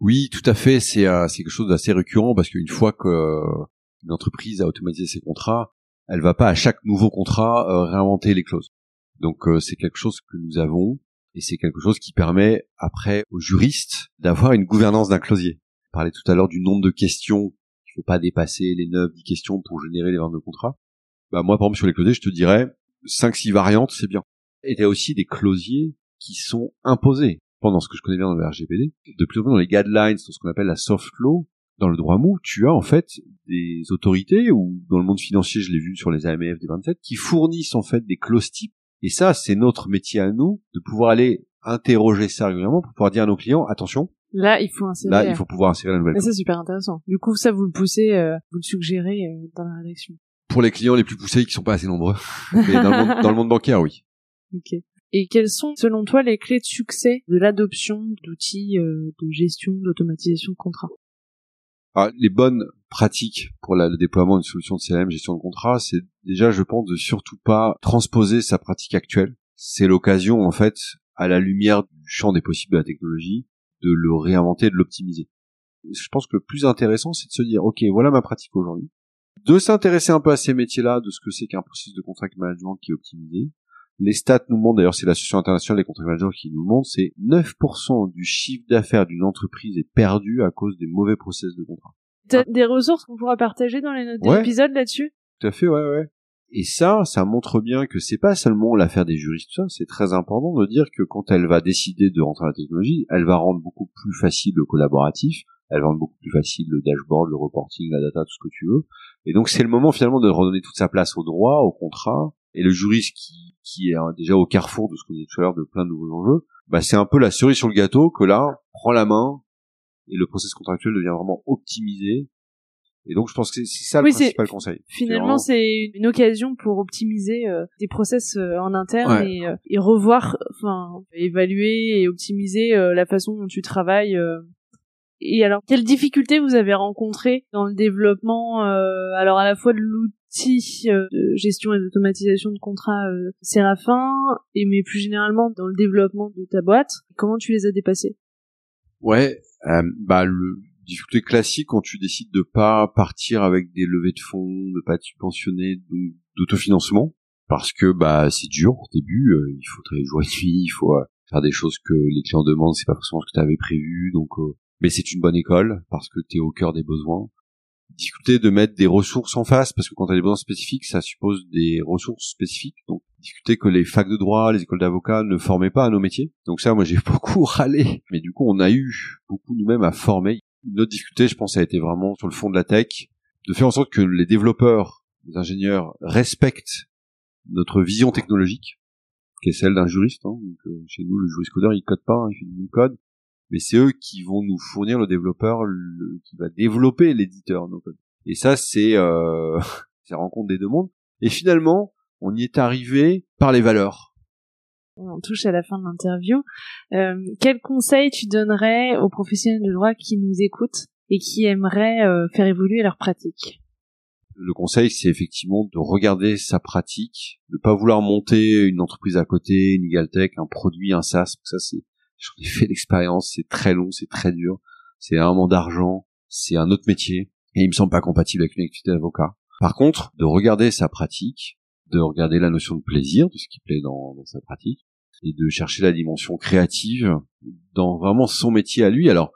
Oui, tout à fait. C'est euh, c'est quelque chose d'assez récurrent parce qu'une fois que euh, une entreprise a automatisé ses contrats, elle va pas à chaque nouveau contrat euh, réinventer les clauses. Donc euh, c'est quelque chose que nous avons et c'est quelque chose qui permet après aux juristes d'avoir une gouvernance d'un closier. On parlait tout à l'heure du nombre de questions. Il faut pas dépasser les 9 10 questions pour générer les ventes de contrats. Bah moi par exemple sur les closiers, je te dirais 5 6 variantes, c'est bien. Et y a aussi des closiers qui sont imposés pendant ce que je connais bien dans le RGPD, de plus en plus dans les guidelines, dans ce qu'on appelle la soft law, dans le droit mou, tu as en fait des autorités, ou dans le monde financier, je l'ai vu sur les AMF des 27, qui fournissent en fait des clauses types. Et ça, c'est notre métier à nous, de pouvoir aller interroger ça régulièrement pour pouvoir dire à nos clients, attention, Là, il faut insérer. là, il faut pouvoir insérer la nouvelle. C'est super intéressant. Du coup, ça, vous le poussez, euh, vous le suggérez euh, dans la rédaction. Pour les clients les plus poussés, qui sont pas assez nombreux. Mais dans le monde, dans le monde bancaire, oui. Ok. Et quelles sont, selon toi, les clés de succès de l'adoption d'outils euh, de gestion, d'automatisation de contrats? Alors, les bonnes pratiques pour le déploiement d'une solution de CLM, gestion de contrat, c'est déjà, je pense, de surtout pas transposer sa pratique actuelle. C'est l'occasion, en fait, à la lumière du champ des possibles de la technologie, de le réinventer, de l'optimiser. Je pense que le plus intéressant, c'est de se dire, ok, voilà ma pratique aujourd'hui. De s'intéresser un peu à ces métiers-là, de ce que c'est qu'un processus de contract management qui est optimisé. Les stats nous montrent, d'ailleurs c'est l'association internationale des contract managers qui nous montre, c'est 9% du chiffre d'affaires d'une entreprise est perdu à cause des mauvais process de contrat. T'as des ressources qu'on pourra partager dans les notes Ouais. l'épisode là-dessus? Tout à fait, ouais, ouais. Et ça, ça montre bien que c'est pas seulement l'affaire des juristes, tout ça, c'est très important de dire que quand elle va décider de rentrer dans la technologie, elle va rendre beaucoup plus facile le collaboratif, elle va rendre beaucoup plus facile le dashboard, le reporting, la data, tout ce que tu veux. Et donc c'est le moment finalement de redonner toute sa place au droit, au contrat, et le juriste qui, qui est hein, déjà au carrefour de ce qu'on disait tout à l'heure de plein de nouveaux enjeux, bah c'est un peu la cerise sur le gâteau que là, prend la main, et le process contractuel devient vraiment optimisé. Et donc je pense que c'est- ça le Oui, c'est- principal conseil. Finalement, vraiment- c'est une occasion pour optimiser euh, des process euh, en interne Ouais. et, euh, et revoir, enfin, évaluer et optimiser euh, la façon dont tu travailles. euh. Et alors, quelles difficultés vous avez rencontrées dans le développement, euh, alors à la fois de l'outil euh, de gestion et d'automatisation de contrats euh, Séraphin, et mais plus généralement dans le développement de ta boîte Comment tu les as dépassés Ouais, euh, bah le difficulté classique quand tu décides de pas partir avec des levées de fonds, de pas te subventionner, d'autofinancement, parce que bah c'est dur au début, euh, il faut travailler jour et nuit, il faut euh, faire des choses que les clients demandent, c'est pas forcément ce que tu prévu, donc euh, mais c'est une bonne école parce que tu es au cœur des besoins. Difficulté de mettre des ressources en face parce que quand tu as des besoins spécifiques, ça suppose des ressources spécifiques. Donc difficulté que les facs de droit, les écoles d'avocats ne formaient pas à nos métiers. Donc ça, moi j'ai beaucoup râlé, mais du coup on a eu beaucoup nous-mêmes à former. Une autre difficulté, je pense, a été vraiment sur le fond de la tech, de faire en sorte que les développeurs, les ingénieurs respectent notre vision technologique, qui est celle d'un juriste. hein. Euh, chez nous, le juriste codeur, il code pas, hein, il code, mais c'est eux qui vont nous fournir le développeur, le- qui va développer l'éditeur. no code. Et ça, c'est euh, c'est la rencontre des deux mondes. Et finalement, on y est arrivé par les valeurs. on touche à la fin de l'interview. Euh, quel conseil tu donnerais aux professionnels de droit qui nous écoutent et qui aimeraient euh, faire évoluer leur pratique? Le conseil, c'est effectivement de regarder sa pratique, de pas vouloir monter une entreprise à côté, une Egaltech, un produit, un SaaS. Ça, c'est, j'en ai fait l'expérience, c'est très long, c'est très dur, c'est un moment d'argent, c'est un autre métier, et il me semble pas compatible avec une activité d'avocat. Par contre, de regarder sa pratique, de regarder la notion de plaisir, de ce qui plaît dans, dans sa pratique, et de chercher la dimension créative dans vraiment son métier à lui. Alors,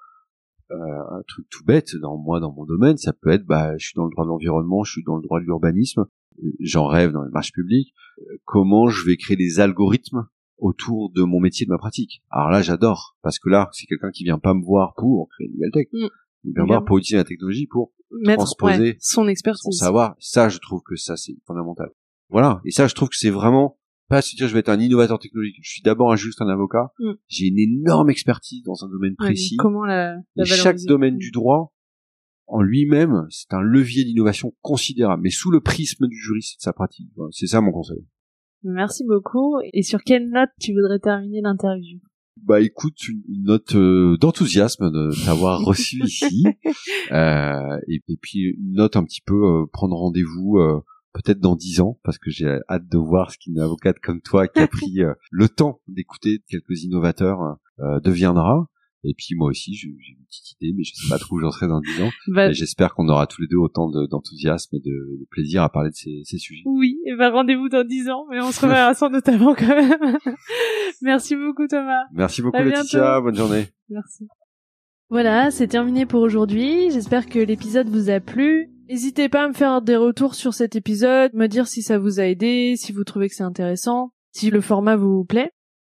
euh, un truc tout bête dans moi dans mon domaine ça peut être bah je suis dans le droit de l'environnement je suis dans le droit de l'urbanisme euh, j'en rêve dans les marches publiques Euh, comment je vais créer des algorithmes autour de mon métier de ma pratique. Alors là j'adore parce que là c'est quelqu'un qui vient pas me voir pour créer une nouvelle tech. Mm. il vient me voir pour utiliser la technologie pour Mettre Transposer ouais, son son expertise. savoir. Ça je trouve que ça c'est fondamental. Voilà. Et ça je trouve que c'est vraiment pas se dire je vais être un innovateur technologique. Je suis d'abord un- juste un avocat. Mm. j'ai une énorme expertise dans un domaine Ouais, précis. donc comment la, la et chaque domaine du droit, en lui-même, c'est un levier d'innovation considérable, mais sous le prisme du juriste et de sa pratique. C'est ça mon conseil. Merci beaucoup. Et sur quelle note tu voudrais terminer l'interview? Bah écoute, une, une note euh, d'enthousiasme de t'avoir reçu ici, euh, et, et puis une note un petit peu euh, prendre rendez-vous euh, peut-être dans dix ans, parce que j'ai hâte de voir ce qu'une avocate comme toi qui a pris le temps d'écouter quelques innovateurs euh, deviendra. Et puis moi aussi, j'ai une petite idée, mais je sais pas trop où j'en serai dans dix ans. bah, j'espère qu'on aura tous les deux autant de- d'enthousiasme et de, de plaisir à parler de ces, ces sujets. Oui, et ben rendez-vous dans 10 ans, mais on se reverra sans doute avant quand même. Merci beaucoup Thomas. Merci beaucoup À Laetitia, bientôt. bonne journée. Merci. Voilà, c'est terminé pour aujourd'hui. J'espère que l'épisode vous a plu. N'hésitez pas à me faire des retours sur cet épisode, me dire si ça vous a aidé, si vous trouvez que c'est intéressant, si le format vous plaît.